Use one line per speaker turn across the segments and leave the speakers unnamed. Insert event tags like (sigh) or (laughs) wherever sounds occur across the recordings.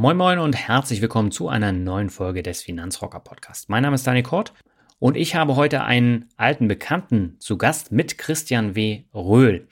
Moin Moin und herzlich willkommen zu einer neuen Folge des Finanzrocker Podcast. Mein Name ist Daniel Kort und ich habe heute einen alten Bekannten zu Gast mit Christian W. Röhl.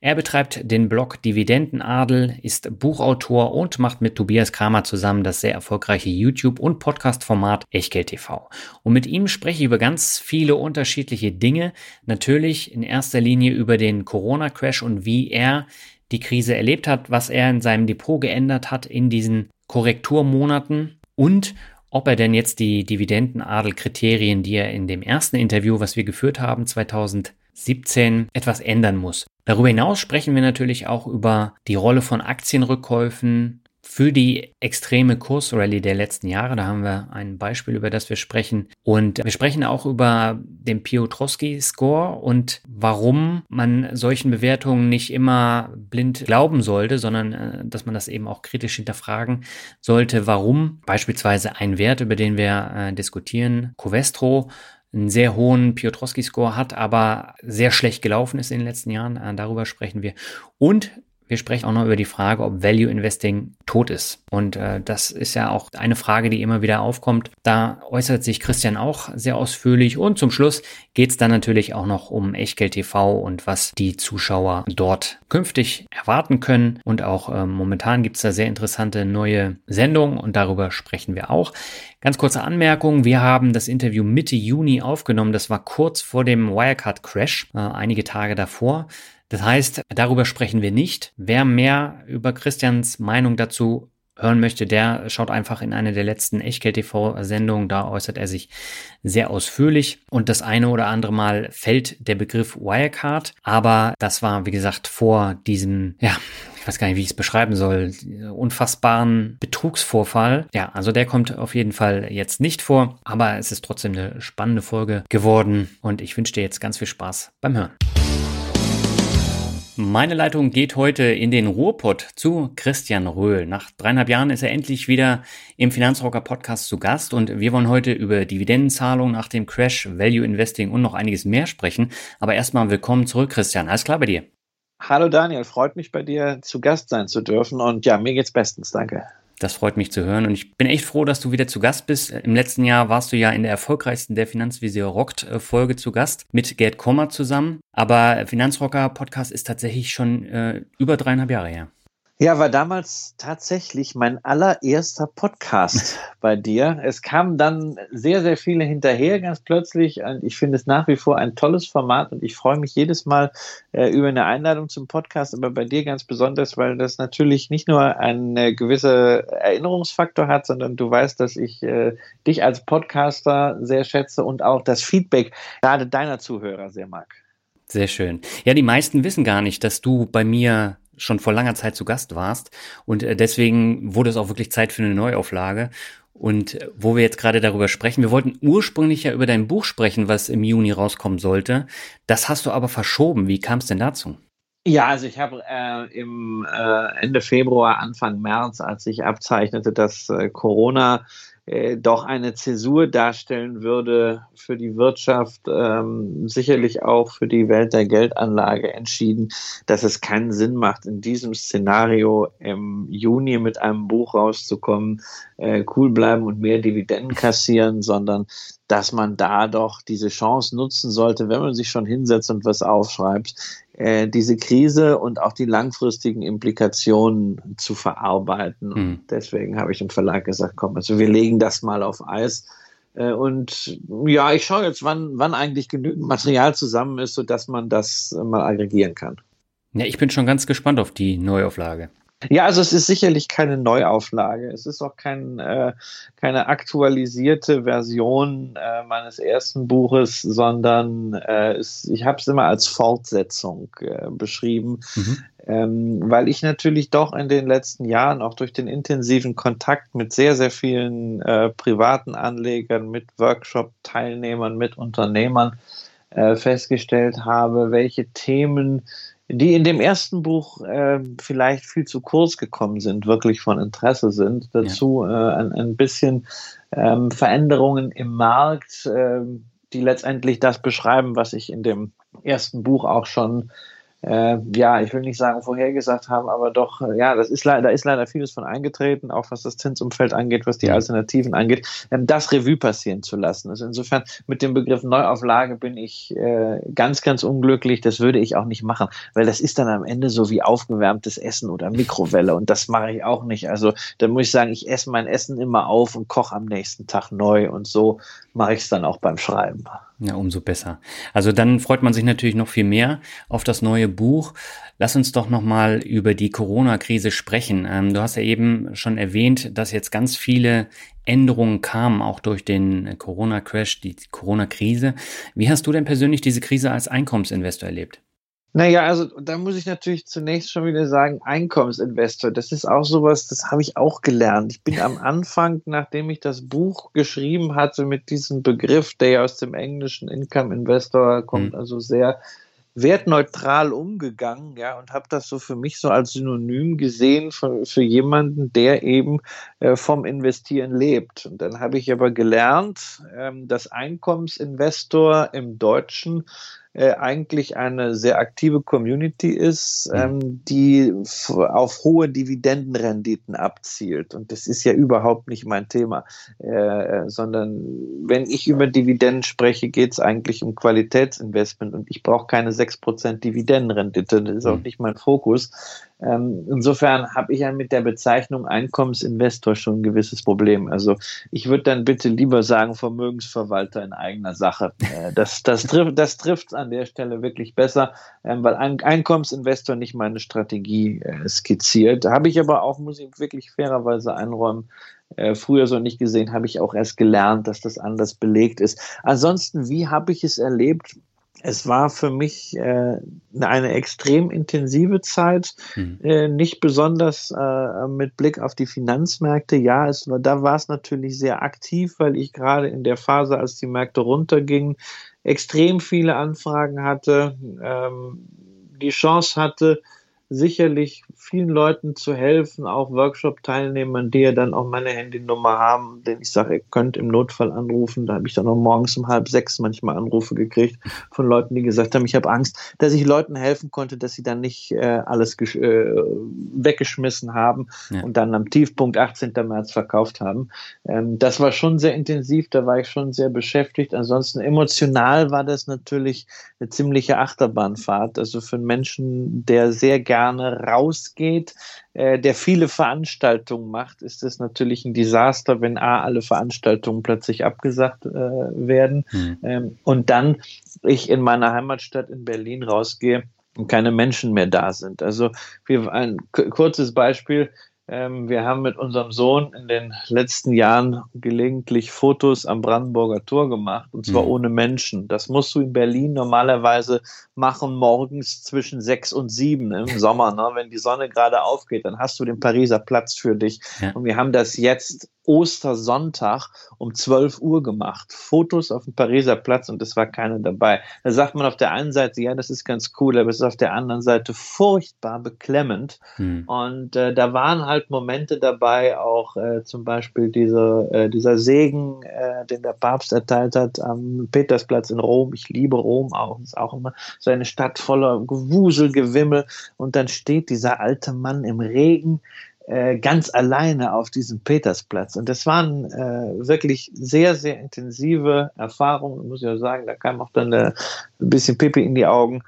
Er betreibt den Blog Dividendenadel, ist Buchautor und macht mit Tobias Kramer zusammen das sehr erfolgreiche YouTube- und Podcast-Format Echtgeld TV. Und mit ihm spreche ich über ganz viele unterschiedliche Dinge. Natürlich in erster Linie über den Corona-Crash und wie er die Krise erlebt hat, was er in seinem Depot geändert hat in diesen Korrekturmonaten und ob er denn jetzt die Dividendenadelkriterien, die er in dem ersten Interview, was wir geführt haben, 2017 etwas ändern muss. Darüber hinaus sprechen wir natürlich auch über die Rolle von Aktienrückkäufen, für die extreme Kursrallye der letzten Jahre. Da haben wir ein Beispiel, über das wir sprechen. Und wir sprechen auch über den Piotrowski-Score und warum man solchen Bewertungen nicht immer blind glauben sollte, sondern äh, dass man das eben auch kritisch hinterfragen sollte, warum beispielsweise ein Wert, über den wir äh, diskutieren, Covestro, einen sehr hohen Piotrowski-Score hat, aber sehr schlecht gelaufen ist in den letzten Jahren. Äh, darüber sprechen wir. Und wir sprechen auch noch über die Frage, ob Value Investing tot ist. Und äh, das ist ja auch eine Frage, die immer wieder aufkommt. Da äußert sich Christian auch sehr ausführlich. Und zum Schluss geht es dann natürlich auch noch um Echtgeld TV und was die Zuschauer dort künftig erwarten können. Und auch äh, momentan gibt es da sehr interessante neue Sendungen und darüber sprechen wir auch. Ganz kurze Anmerkung, wir haben das Interview Mitte Juni aufgenommen. Das war kurz vor dem Wirecard-Crash, äh, einige Tage davor. Das heißt, darüber sprechen wir nicht. Wer mehr über Christians Meinung dazu hören möchte, der schaut einfach in eine der letzten Echtgeld-TV-Sendungen. Da äußert er sich sehr ausführlich. Und das eine oder andere Mal fällt der Begriff Wirecard. Aber das war, wie gesagt, vor diesem, ja, ich weiß gar nicht, wie ich es beschreiben soll, unfassbaren Betrugsvorfall. Ja, also der kommt auf jeden Fall jetzt nicht vor. Aber es ist trotzdem eine spannende Folge geworden. Und ich wünsche dir jetzt ganz viel Spaß beim Hören. Meine Leitung geht heute in den Ruhrpott zu Christian Röhl. Nach dreieinhalb Jahren ist er endlich wieder im Finanzrocker Podcast zu Gast und wir wollen heute über Dividendenzahlungen nach dem Crash, Value Investing und noch einiges mehr sprechen. Aber erstmal willkommen zurück, Christian. Alles klar bei dir?
Hallo Daniel, freut mich bei dir zu Gast sein zu dürfen und ja, mir geht's bestens, danke.
Das freut mich zu hören und ich bin echt froh, dass du wieder zu Gast bist. Im letzten Jahr warst du ja in der erfolgreichsten der Finanzvisier rockt äh, Folge zu Gast mit Gerd Kommer zusammen. Aber Finanzrocker Podcast ist tatsächlich schon äh, über dreieinhalb Jahre her.
Ja, war damals tatsächlich mein allererster Podcast (laughs) bei dir. Es kamen dann sehr, sehr viele hinterher ganz plötzlich. Ich finde es nach wie vor ein tolles Format und ich freue mich jedes Mal äh, über eine Einladung zum Podcast, aber bei dir ganz besonders, weil das natürlich nicht nur einen äh, gewissen Erinnerungsfaktor hat, sondern du weißt, dass ich äh, dich als Podcaster sehr schätze und auch das Feedback gerade deiner Zuhörer sehr mag.
Sehr schön. Ja, die meisten wissen gar nicht, dass du bei mir schon vor langer Zeit zu Gast warst. Und äh, deswegen wurde es auch wirklich Zeit für eine Neuauflage. Und äh, wo wir jetzt gerade darüber sprechen, wir wollten ursprünglich ja über dein Buch sprechen, was im Juni rauskommen sollte. Das hast du aber verschoben. Wie kam es denn dazu?
Ja, also ich habe äh, im äh, Ende Februar, Anfang März, als ich abzeichnete, dass äh, Corona äh, doch eine Zäsur darstellen würde für die Wirtschaft, ähm, sicherlich auch für die Welt der Geldanlage entschieden, dass es keinen Sinn macht, in diesem Szenario im Juni mit einem Buch rauszukommen, äh, cool bleiben und mehr Dividenden kassieren, sondern dass man da doch diese Chance nutzen sollte, wenn man sich schon hinsetzt und was aufschreibt, äh, diese Krise und auch die langfristigen Implikationen zu verarbeiten. Und deswegen habe ich im Verlag gesagt, komm, also wir legen das mal auf Eis. Äh, und ja, ich schaue jetzt, wann, wann eigentlich genügend Material zusammen ist, sodass man das mal aggregieren kann.
Ja, ich bin schon ganz gespannt auf die Neuauflage.
Ja, also es ist sicherlich keine Neuauflage. Es ist auch kein, äh, keine aktualisierte Version äh, meines ersten Buches, sondern äh, es, ich habe es immer als Fortsetzung äh, beschrieben, mhm. ähm, weil ich natürlich doch in den letzten Jahren auch durch den intensiven Kontakt mit sehr, sehr vielen äh, privaten Anlegern, mit Workshop-Teilnehmern, mit Unternehmern äh, festgestellt habe, welche Themen die in dem ersten Buch äh, vielleicht viel zu kurz gekommen sind, wirklich von Interesse sind. Dazu ja. äh, ein, ein bisschen ähm, Veränderungen im Markt, äh, die letztendlich das beschreiben, was ich in dem ersten Buch auch schon äh, ja, ich will nicht sagen vorhergesagt haben, aber doch, äh, ja, das ist leider, da ist leider vieles von eingetreten, auch was das Zinsumfeld angeht, was die Alternativen angeht, ähm, das Revue passieren zu lassen. Also insofern mit dem Begriff Neuauflage bin ich äh, ganz, ganz unglücklich. Das würde ich auch nicht machen, weil das ist dann am Ende so wie aufgewärmtes Essen oder Mikrowelle und das mache ich auch nicht. Also da muss ich sagen, ich esse mein Essen immer auf und koche am nächsten Tag neu und so mache ich es dann auch beim Schreiben.
Ja, umso besser. Also dann freut man sich natürlich noch viel mehr auf das neue Buch. Lass uns doch nochmal über die Corona-Krise sprechen. Ähm, du hast ja eben schon erwähnt, dass jetzt ganz viele Änderungen kamen, auch durch den Corona-Crash, die Corona-Krise. Wie hast du denn persönlich diese Krise als Einkommensinvestor erlebt?
Naja, also da muss ich natürlich zunächst schon wieder sagen, Einkommensinvestor, das ist auch sowas, das habe ich auch gelernt. Ich bin am Anfang, (laughs) nachdem ich das Buch geschrieben hatte mit diesem Begriff, der ja aus dem englischen Income Investor kommt, mhm. also sehr wertneutral umgegangen, ja, und habe das so für mich so als Synonym gesehen für, für jemanden, der eben äh, vom Investieren lebt. Und dann habe ich aber gelernt, ähm, dass Einkommensinvestor im Deutschen äh, eigentlich eine sehr aktive Community ist, mhm. ähm, die auf hohe Dividendenrenditen abzielt. Und das ist ja überhaupt nicht mein Thema, äh, sondern wenn ich über Dividenden spreche, geht es eigentlich um Qualitätsinvestment und ich brauche keine 6% Dividendenrendite. Das ist auch mhm. nicht mein Fokus. Ähm, insofern habe ich ja mit der Bezeichnung Einkommensinvestor schon ein gewisses Problem. Also ich würde dann bitte lieber sagen Vermögensverwalter in eigener Sache. Äh, das, das, trifft, das an der Stelle wirklich besser, ähm, weil ein Einkommensinvestor nicht meine Strategie äh, skizziert. Habe ich aber auch, muss ich wirklich fairerweise einräumen, äh, früher so nicht gesehen, habe ich auch erst gelernt, dass das anders belegt ist. Ansonsten, wie habe ich es erlebt? Es war für mich äh, eine extrem intensive Zeit, mhm. äh, nicht besonders äh, mit Blick auf die Finanzmärkte. Ja, es da war es natürlich sehr aktiv, weil ich gerade in der Phase, als die Märkte runtergingen, extrem viele Anfragen hatte, ähm, die Chance hatte, sicherlich vielen Leuten zu helfen, auch Workshop-Teilnehmern, die ja dann auch meine Handynummer haben, denn ich sage, ihr könnt im Notfall anrufen. Da habe ich dann auch morgens um halb sechs manchmal Anrufe gekriegt von Leuten, die gesagt haben, ich habe Angst, dass ich Leuten helfen konnte, dass sie dann nicht äh, alles äh, weggeschmissen haben ja. und dann am Tiefpunkt 18. März verkauft haben. Ähm, das war schon sehr intensiv, da war ich schon sehr beschäftigt. Ansonsten emotional war das natürlich eine ziemliche Achterbahnfahrt. Also für einen Menschen, der sehr gerne rausgeht, äh, der viele Veranstaltungen macht, ist es natürlich ein Desaster, wenn A, alle Veranstaltungen plötzlich abgesagt äh, werden mhm. ähm, und dann ich in meiner Heimatstadt in Berlin rausgehe und keine Menschen mehr da sind. Also wir, ein kurzes Beispiel, ähm, wir haben mit unserem Sohn in den letzten Jahren gelegentlich Fotos am Brandenburger Tor gemacht, und zwar mhm. ohne Menschen. Das musst du in Berlin normalerweise machen morgens zwischen sechs und sieben im (laughs) Sommer, ne? wenn die Sonne gerade aufgeht, dann hast du den Pariser Platz für dich. Ja. Und wir haben das jetzt Ostersonntag um 12 Uhr gemacht. Fotos auf dem Pariser Platz und es war keiner dabei. Da sagt man auf der einen Seite, ja, das ist ganz cool, aber es ist auf der anderen Seite furchtbar beklemmend. Hm. Und äh, da waren halt Momente dabei, auch äh, zum Beispiel diese, äh, dieser Segen, äh, den der Papst erteilt hat am Petersplatz in Rom. Ich liebe Rom auch. ist auch immer so eine Stadt voller Gewusel, Gewimmel. Und dann steht dieser alte Mann im Regen äh, ganz alleine auf diesem Petersplatz. Und das waren äh, wirklich sehr, sehr intensive Erfahrungen, muss ich auch sagen. Da kam auch dann äh, ein bisschen Pipi in die Augen.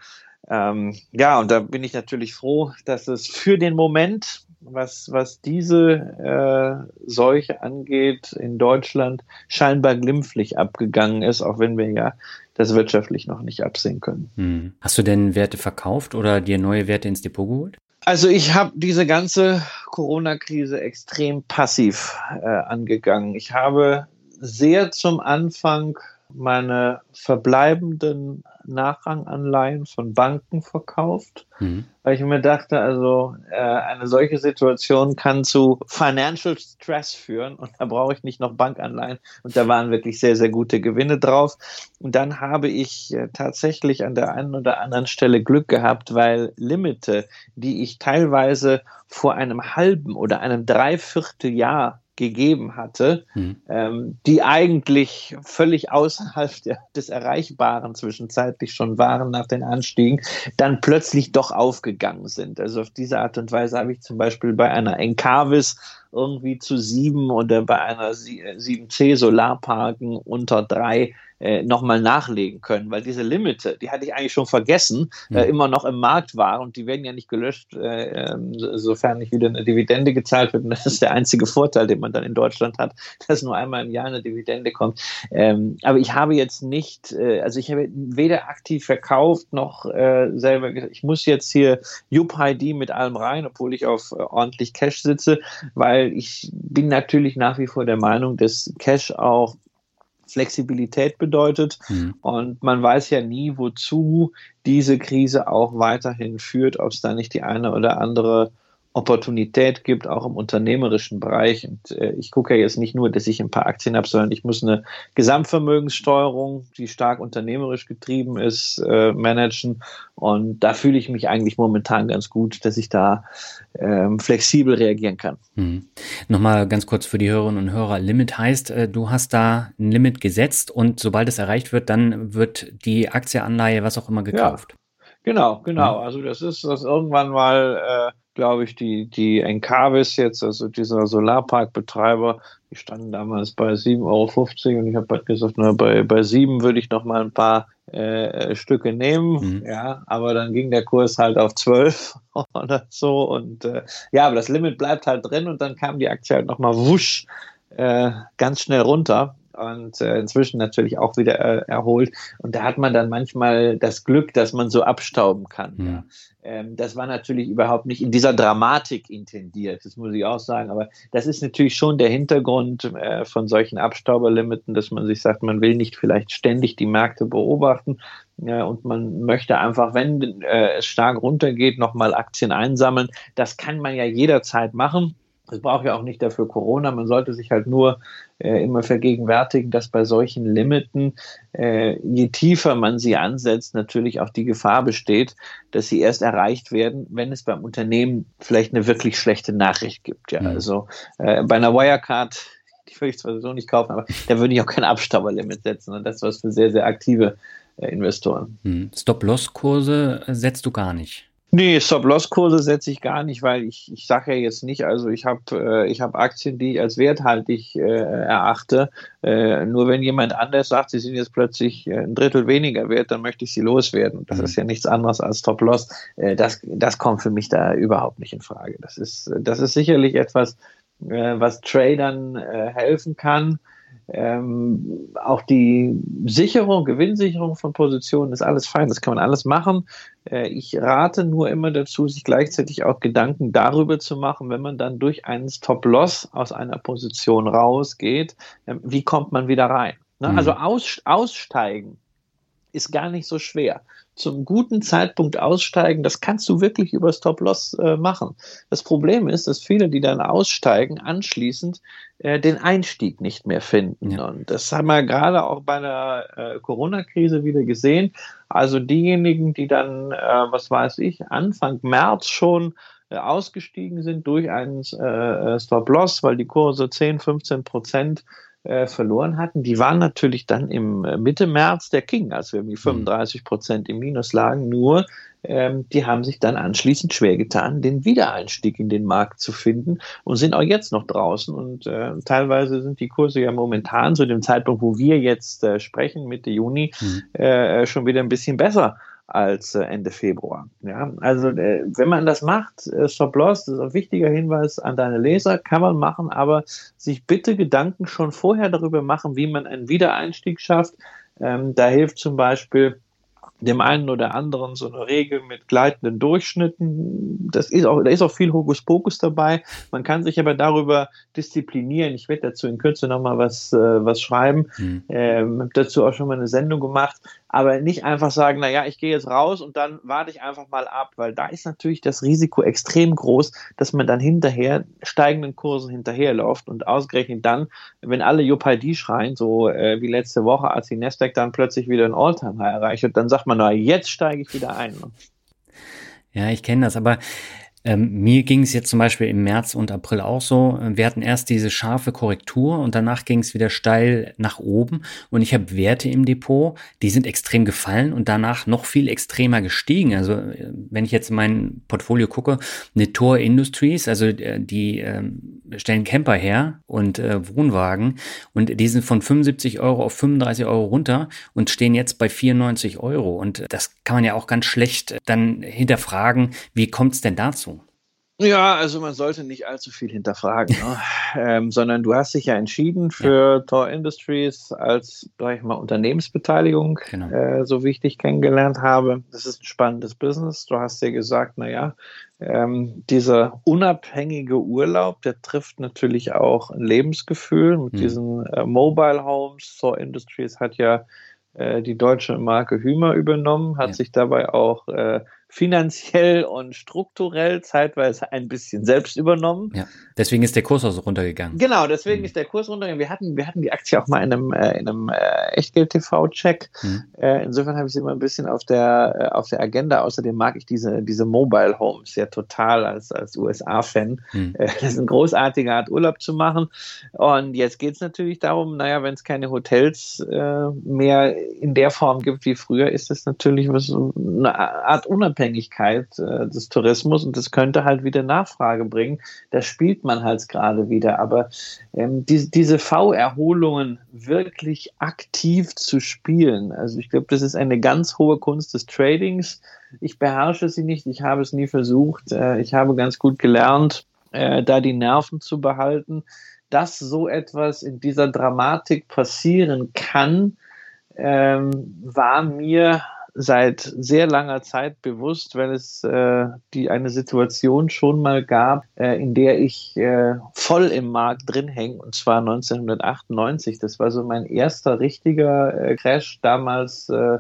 Ähm, ja, und da bin ich natürlich froh, dass es für den Moment, was, was diese äh, Seuche angeht, in Deutschland scheinbar glimpflich abgegangen ist, auch wenn wir ja das wirtschaftlich noch nicht absehen können.
Hm. Hast du denn Werte verkauft oder dir neue Werte ins Depot geholt?
Also ich habe diese ganze Corona-Krise extrem passiv äh, angegangen. Ich habe sehr zum Anfang meine verbleibenden Nachranganleihen von Banken verkauft, mhm. weil ich mir dachte, also äh, eine solche Situation kann zu Financial Stress führen und da brauche ich nicht noch Bankanleihen und da waren wirklich sehr, sehr gute Gewinne drauf. Und dann habe ich äh, tatsächlich an der einen oder anderen Stelle Glück gehabt, weil Limite, die ich teilweise vor einem halben oder einem Dreivierteljahr gegeben hatte, mhm. ähm, die eigentlich völlig außerhalb der, des Erreichbaren zwischenzeitlich schon waren nach den Anstiegen, dann plötzlich doch aufgegangen sind. Also auf diese Art und Weise habe ich zum Beispiel bei einer Encarvis irgendwie zu sieben oder bei einer 7C Solarparken unter drei äh, nochmal nachlegen können, weil diese Limite, die hatte ich eigentlich schon vergessen, äh, hm. immer noch im Markt war und die werden ja nicht gelöscht, äh, ähm, sofern nicht wieder eine Dividende gezahlt wird. Und das ist der einzige Vorteil, den man dann in Deutschland hat, (laughs) dass nur einmal im Jahr eine Dividende kommt. Ähm, aber ich habe jetzt nicht, äh, also ich habe weder aktiv verkauft noch äh, selber gesagt, ich muss jetzt hier UPID mit allem rein, obwohl ich auf äh, ordentlich Cash sitze, weil ich bin natürlich nach wie vor der Meinung, dass Cash auch Flexibilität bedeutet. Mhm. Und man weiß ja nie, wozu diese Krise auch weiterhin führt, ob es da nicht die eine oder andere Opportunität gibt, auch im unternehmerischen Bereich. Und äh, ich gucke ja jetzt nicht nur, dass ich ein paar Aktien habe, sondern ich muss eine Gesamtvermögenssteuerung, die stark unternehmerisch getrieben ist, äh, managen. Und da fühle ich mich eigentlich momentan ganz gut, dass ich da ähm, flexibel reagieren kann.
Hm. Nochmal ganz kurz für die Hörerinnen und Hörer. Limit heißt, äh, du hast da ein Limit gesetzt und sobald es erreicht wird, dann wird die Aktie, Anleihe, was auch immer gekauft. Ja.
Genau, genau. Also das ist das irgendwann mal äh, glaube ich, die, die Encarvis jetzt, also dieser Solarparkbetreiber, die standen damals bei 7,50 Euro und ich habe halt gesagt, na, bei, bei 7 würde ich noch mal ein paar äh, Stücke nehmen, mhm. ja, aber dann ging der Kurs halt auf 12 (laughs) oder so und äh, ja, aber das Limit bleibt halt drin und dann kam die Aktie halt noch mal wusch äh, ganz schnell runter und äh, inzwischen natürlich auch wieder äh, erholt. Und da hat man dann manchmal das Glück, dass man so abstauben kann. Mhm. Ja. Ähm, das war natürlich überhaupt nicht in dieser Dramatik intendiert, das muss ich auch sagen. Aber das ist natürlich schon der Hintergrund äh, von solchen Abstauberlimiten, dass man sich sagt, man will nicht vielleicht ständig die Märkte beobachten. und man möchte einfach, wenn äh, es stark runtergeht, nochmal Aktien einsammeln. Das kann man ja jederzeit machen. Es braucht ja auch nicht dafür Corona. Man sollte sich halt nur äh, immer vergegenwärtigen, dass bei solchen Limiten, äh, je tiefer man sie ansetzt, natürlich auch die Gefahr besteht, dass sie erst erreicht werden, wenn es beim Unternehmen vielleicht eine wirklich schlechte Nachricht gibt. Ja, mhm. also äh, bei einer Wirecard, (laughs) die würde ich zwar so nicht kaufen, aber da würde ich auch kein Abstauberlimit setzen. Und das ist was für sehr, sehr aktive äh, Investoren.
Mhm. Stop-Loss-Kurse setzt du gar nicht.
Nee, Stop-Loss-Kurse setze ich gar nicht, weil ich, ich sage ja jetzt nicht, also ich habe äh, ich hab Aktien, die ich als werthaltig äh, erachte. Äh, nur wenn jemand anders sagt, sie sind jetzt plötzlich äh, ein Drittel weniger wert, dann möchte ich sie loswerden. Das mhm. ist ja nichts anderes als Stop-Loss. Äh, das, das kommt für mich da überhaupt nicht in Frage. Das ist, das ist sicherlich etwas, äh, was Tradern äh, helfen kann. Ähm, auch die Sicherung, Gewinnsicherung von Positionen ist alles fein, das kann man alles machen. Äh, ich rate nur immer dazu, sich gleichzeitig auch Gedanken darüber zu machen, wenn man dann durch einen Stop-Loss aus einer Position rausgeht, äh, wie kommt man wieder rein? Ne? Mhm. Also aus, aussteigen ist gar nicht so schwer. Zum guten Zeitpunkt aussteigen, das kannst du wirklich über Stop-Loss äh, machen. Das Problem ist, dass viele, die dann aussteigen, anschließend äh, den Einstieg nicht mehr finden. Ja. Und das haben wir gerade auch bei der äh, Corona-Krise wieder gesehen. Also diejenigen, die dann, äh, was weiß ich, Anfang März schon äh, ausgestiegen sind durch einen äh, Stop-Loss, weil die Kurse 10, 15 Prozent äh, verloren hatten, die waren natürlich dann im äh, Mitte März der King, als wir irgendwie 35 mhm. Prozent im Minus lagen. Nur ähm, die haben sich dann anschließend schwer getan, den Wiedereinstieg in den Markt zu finden und sind auch jetzt noch draußen. Und äh, teilweise sind die Kurse ja momentan zu dem Zeitpunkt, wo wir jetzt äh, sprechen, Mitte Juni, mhm. äh, schon wieder ein bisschen besser als äh, Ende Februar. Ja, also äh, wenn man das macht, äh, Stop Loss, das ist ein wichtiger Hinweis an deine Leser, kann man machen, aber sich bitte Gedanken schon vorher darüber machen, wie man einen Wiedereinstieg schafft. Ähm, da hilft zum Beispiel dem einen oder anderen so eine Regel mit gleitenden Durchschnitten. Das ist auch, da ist auch viel Hokuspokus dabei. Man kann sich aber darüber disziplinieren. Ich werde dazu in Kürze nochmal was, äh, was schreiben. Mhm. Ähm, habe dazu auch schon mal eine Sendung gemacht. Aber nicht einfach sagen, na ja, ich gehe jetzt raus und dann warte ich einfach mal ab, weil da ist natürlich das Risiko extrem groß, dass man dann hinterher steigenden Kursen hinterherläuft und ausgerechnet dann, wenn alle Jopaldi schreien, so äh, wie letzte Woche, als die Nasdaq dann plötzlich wieder ein Alltime-High erreicht hat, dann sagt man, na, jetzt steige ich wieder ein.
Ja, ich kenne das, aber ähm, mir ging es jetzt zum Beispiel im März und April auch so. Wir hatten erst diese scharfe Korrektur und danach ging es wieder steil nach oben. Und ich habe Werte im Depot, die sind extrem gefallen und danach noch viel extremer gestiegen. Also äh, wenn ich jetzt in mein Portfolio gucke, eine Tor Industries, also äh, die äh, stellen Camper her und äh, Wohnwagen und die sind von 75 Euro auf 35 Euro runter und stehen jetzt bei 94 Euro. Und das kann man ja auch ganz schlecht dann hinterfragen, wie kommt es denn dazu?
Ja, also man sollte nicht allzu viel hinterfragen, ne? (laughs) ähm, sondern du hast dich ja entschieden für ja. Tor Industries als, sag ich mal, Unternehmensbeteiligung, genau. äh, so wie ich dich kennengelernt habe. Das ist ein spannendes Business. Du hast dir gesagt, naja, ähm, dieser unabhängige Urlaub, der trifft natürlich auch ein Lebensgefühl mit mhm. diesen äh, Mobile Homes. Tor Industries hat ja äh, die deutsche Marke Hümer übernommen, hat ja. sich dabei auch äh, finanziell und strukturell zeitweise ein bisschen selbst übernommen.
Ja, deswegen ist der Kurs auch so runtergegangen.
Genau, deswegen mhm. ist der Kurs runtergegangen. Wir hatten, wir hatten die Aktie auch mal in einem, äh, in einem äh, Echtgeld-TV-Check. Mhm. Äh, insofern habe ich sie immer ein bisschen auf der, äh, auf der Agenda. Außerdem mag ich diese, diese Mobile Homes ja total als, als USA-Fan. Mhm. Äh, das ist eine großartige Art, Urlaub zu machen. Und jetzt geht es natürlich darum, naja, wenn es keine Hotels äh, mehr in der Form gibt wie früher, ist das natürlich was, eine Art Unabhängigkeit Unabhängigkeit äh, des Tourismus und das könnte halt wieder Nachfrage bringen. Da spielt man halt gerade wieder. Aber ähm, die, diese V-Erholungen wirklich aktiv zu spielen, also ich glaube, das ist eine ganz hohe Kunst des Tradings. Ich beherrsche sie nicht, ich habe es nie versucht. Äh, ich habe ganz gut gelernt, äh, da die Nerven zu behalten. Dass so etwas in dieser Dramatik passieren kann, ähm, war mir seit sehr langer Zeit bewusst, wenn es äh, die eine Situation schon mal gab, äh, in der ich äh, voll im Markt drin hänge, und zwar 1998. Das war so mein erster richtiger äh, Crash damals. Äh,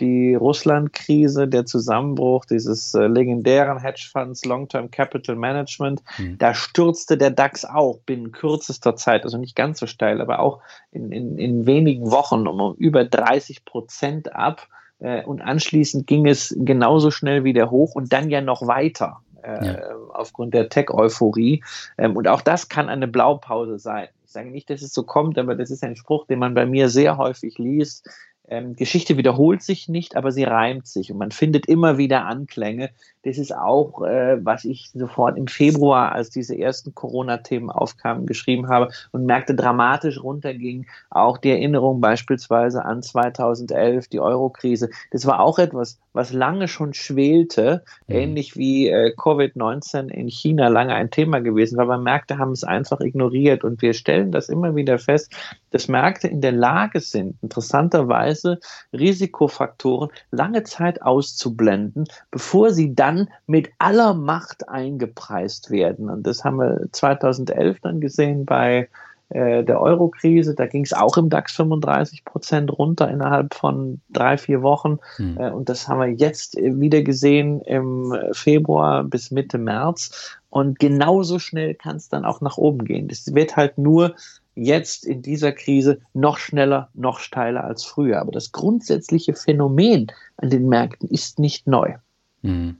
die Russland-Krise, der Zusammenbruch dieses äh, legendären Hedgefonds Long-Term Capital Management, mhm. da stürzte der DAX auch binnen kürzester Zeit, also nicht ganz so steil, aber auch in, in, in wenigen Wochen um über 30 Prozent ab. Äh, und anschließend ging es genauso schnell wieder hoch und dann ja noch weiter. Äh, ja. aufgrund der Tech-Euphorie. Ähm, und auch das kann eine Blaupause sein. Ich sage nicht, dass es so kommt, aber das ist ein Spruch, den man bei mir sehr häufig liest ähm, Geschichte wiederholt sich nicht, aber sie reimt sich und man findet immer wieder Anklänge. Das ist auch, äh, was ich sofort im Februar, als diese ersten Corona-Themen aufkamen, geschrieben habe und merkte, dramatisch runterging. Auch die Erinnerung beispielsweise an 2011, die Euro-Krise. Das war auch etwas, was lange schon schwelte, mhm. ähnlich wie äh, Covid-19 in China lange ein Thema gewesen war. Aber Märkte haben es einfach ignoriert und wir stellen das immer wieder fest, dass Märkte in der Lage sind, interessanterweise Risikofaktoren lange Zeit auszublenden, bevor sie dann mit aller Macht eingepreist werden. Und das haben wir 2011 dann gesehen bei äh, der Euro-Krise. Da ging es auch im DAX 35 Prozent runter innerhalb von drei, vier Wochen. Hm. Äh, und das haben wir jetzt wieder gesehen im Februar bis Mitte März. Und genauso schnell kann es dann auch nach oben gehen. Das wird halt nur jetzt in dieser Krise noch schneller, noch steiler als früher. Aber das grundsätzliche Phänomen an den Märkten ist nicht neu.
Mhm.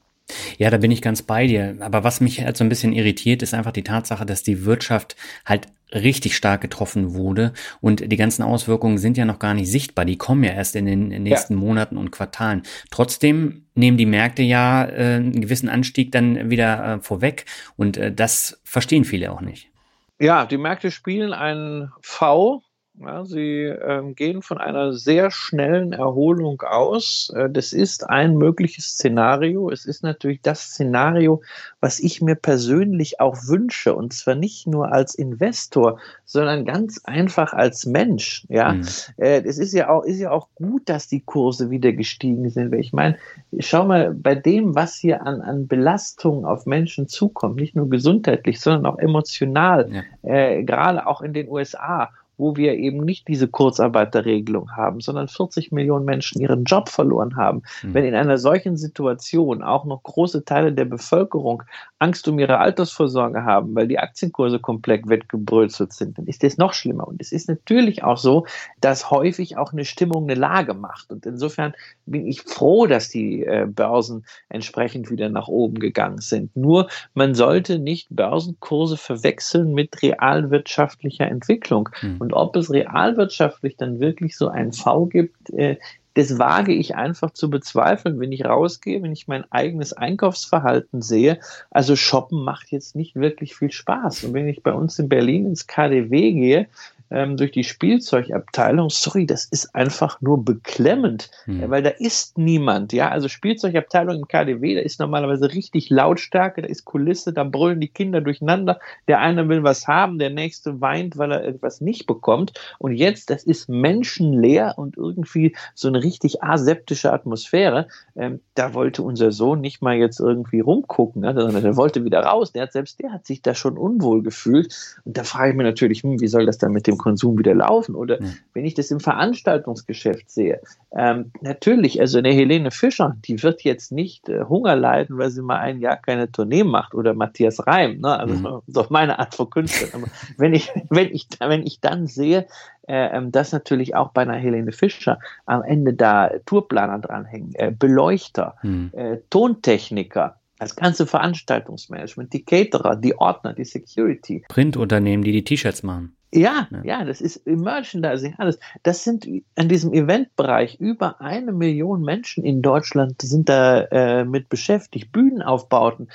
Ja, da bin ich ganz bei dir. Aber was mich halt so ein bisschen irritiert, ist einfach die Tatsache, dass die Wirtschaft halt richtig stark getroffen wurde und die ganzen Auswirkungen sind ja noch gar nicht sichtbar. Die kommen ja erst in den nächsten ja. Monaten und Quartalen. Trotzdem nehmen die Märkte ja äh, einen gewissen Anstieg dann wieder äh, vorweg und äh, das verstehen viele auch nicht.
Ja, die Märkte spielen ein V Ja, sie ähm, gehen von einer sehr schnellen Erholung aus. Äh, das ist ein mögliches Szenario. Es ist natürlich das Szenario, was ich mir persönlich auch wünsche. Und zwar nicht nur als Investor, sondern ganz einfach als Mensch. Ja, mhm. äh, es ist ja auch, ist ja auch gut, dass die Kurse wieder gestiegen sind. Ich meine, schau mal, bei dem, was hier an, an Belastung auf Menschen zukommt, nicht nur gesundheitlich, sondern auch emotional, ja. äh, gerade auch in den USA wo wir eben nicht diese Kurzarbeiterregelung haben, sondern 40 Millionen Menschen ihren Job verloren haben. Mhm. Wenn in einer solchen Situation auch noch große Teile der Bevölkerung Angst um ihre Altersvorsorge haben, weil die Aktienkurse komplett weggebröselt sind, dann ist das noch schlimmer. Und es ist natürlich auch so, dass häufig auch eine Stimmung eine Lage macht. Und insofern bin ich froh, dass die äh, Börsen entsprechend wieder nach oben gegangen sind. Nur man sollte nicht Börsenkurse verwechseln mit realwirtschaftlicher Entwicklung. Mhm. Und ob es realwirtschaftlich dann wirklich so ein V gibt, äh, das wage ich einfach zu bezweifeln, wenn ich rausgehe, wenn ich mein eigenes Einkaufsverhalten sehe. Also shoppen macht jetzt nicht wirklich viel Spaß. Und wenn ich bei uns in Berlin ins KDW gehe, ähm, durch die Spielzeugabteilung, sorry, das ist einfach nur beklemmend, hm. weil da ist niemand, ja, also Spielzeugabteilung im KDW, da ist normalerweise richtig Lautstärke, da ist Kulisse, da brüllen die Kinder durcheinander, der eine will was haben, der nächste weint, weil er irgendwas nicht bekommt. Und jetzt, das ist menschenleer und irgendwie so eine richtig aseptische Atmosphäre, ähm, da wollte unser Sohn nicht mal jetzt irgendwie rumgucken, ne, sondern der wollte wieder raus, der hat, selbst der hat sich da schon unwohl gefühlt. Und da frage ich mich natürlich, hm, wie soll das dann mit dem Konsum wieder laufen. Oder mhm. wenn ich das im Veranstaltungsgeschäft sehe, ähm, natürlich, also eine Helene Fischer, die wird jetzt nicht äh, Hunger leiden, weil sie mal ein Jahr keine Tournee macht oder Matthias Reim, ne? also mhm. (laughs) so meine Art von Künstler. Aber wenn ich, (laughs) wenn ich, wenn ich dann sehe, äh, ähm, dass natürlich auch bei einer Helene Fischer am Ende da Tourplaner dranhängen, äh, Beleuchter, mhm. äh, Tontechniker, das ganze Veranstaltungsmanagement, die Caterer, die Ordner, die Security.
Printunternehmen, die die T-Shirts machen.
Ja, ja, ja, das ist Merchandising, alles. Das sind in diesem Eventbereich über eine Million Menschen in Deutschland sind da äh, mit beschäftigt, Bühnenaufbauten.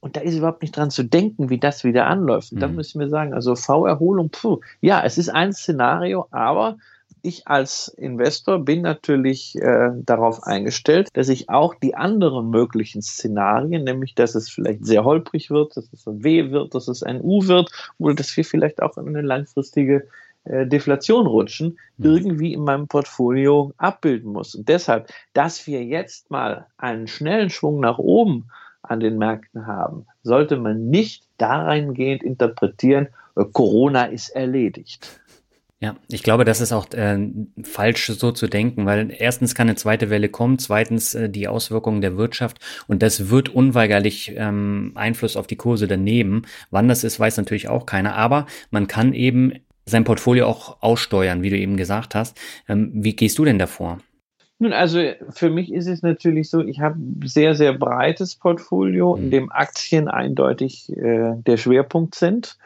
Und da ist überhaupt nicht dran zu denken, wie das wieder anläuft. Und mhm. da müssen wir sagen, also V-Erholung, ja, es ist ein Szenario, aber ich als Investor bin natürlich äh, darauf eingestellt, dass ich auch die anderen möglichen Szenarien, nämlich dass es vielleicht sehr holprig wird, dass es ein W wird, dass es ein U wird oder dass wir vielleicht auch in eine langfristige äh, Deflation rutschen, mhm. irgendwie in meinem Portfolio abbilden muss. Und deshalb, dass wir jetzt mal einen schnellen Schwung nach oben an den Märkten haben, sollte man nicht dahingehend interpretieren, äh, Corona ist erledigt.
Ja, ich glaube, das ist auch äh, falsch so zu denken, weil erstens kann eine zweite Welle kommen, zweitens äh, die Auswirkungen der Wirtschaft und das wird unweigerlich ähm, Einfluss auf die Kurse daneben. Wann das ist, weiß natürlich auch keiner, aber man kann eben sein Portfolio auch aussteuern, wie du eben gesagt hast. Ähm, wie gehst du denn davor?
Nun, also für mich ist es natürlich so, ich habe sehr, sehr breites Portfolio, in mhm. dem Aktien eindeutig äh, der Schwerpunkt sind.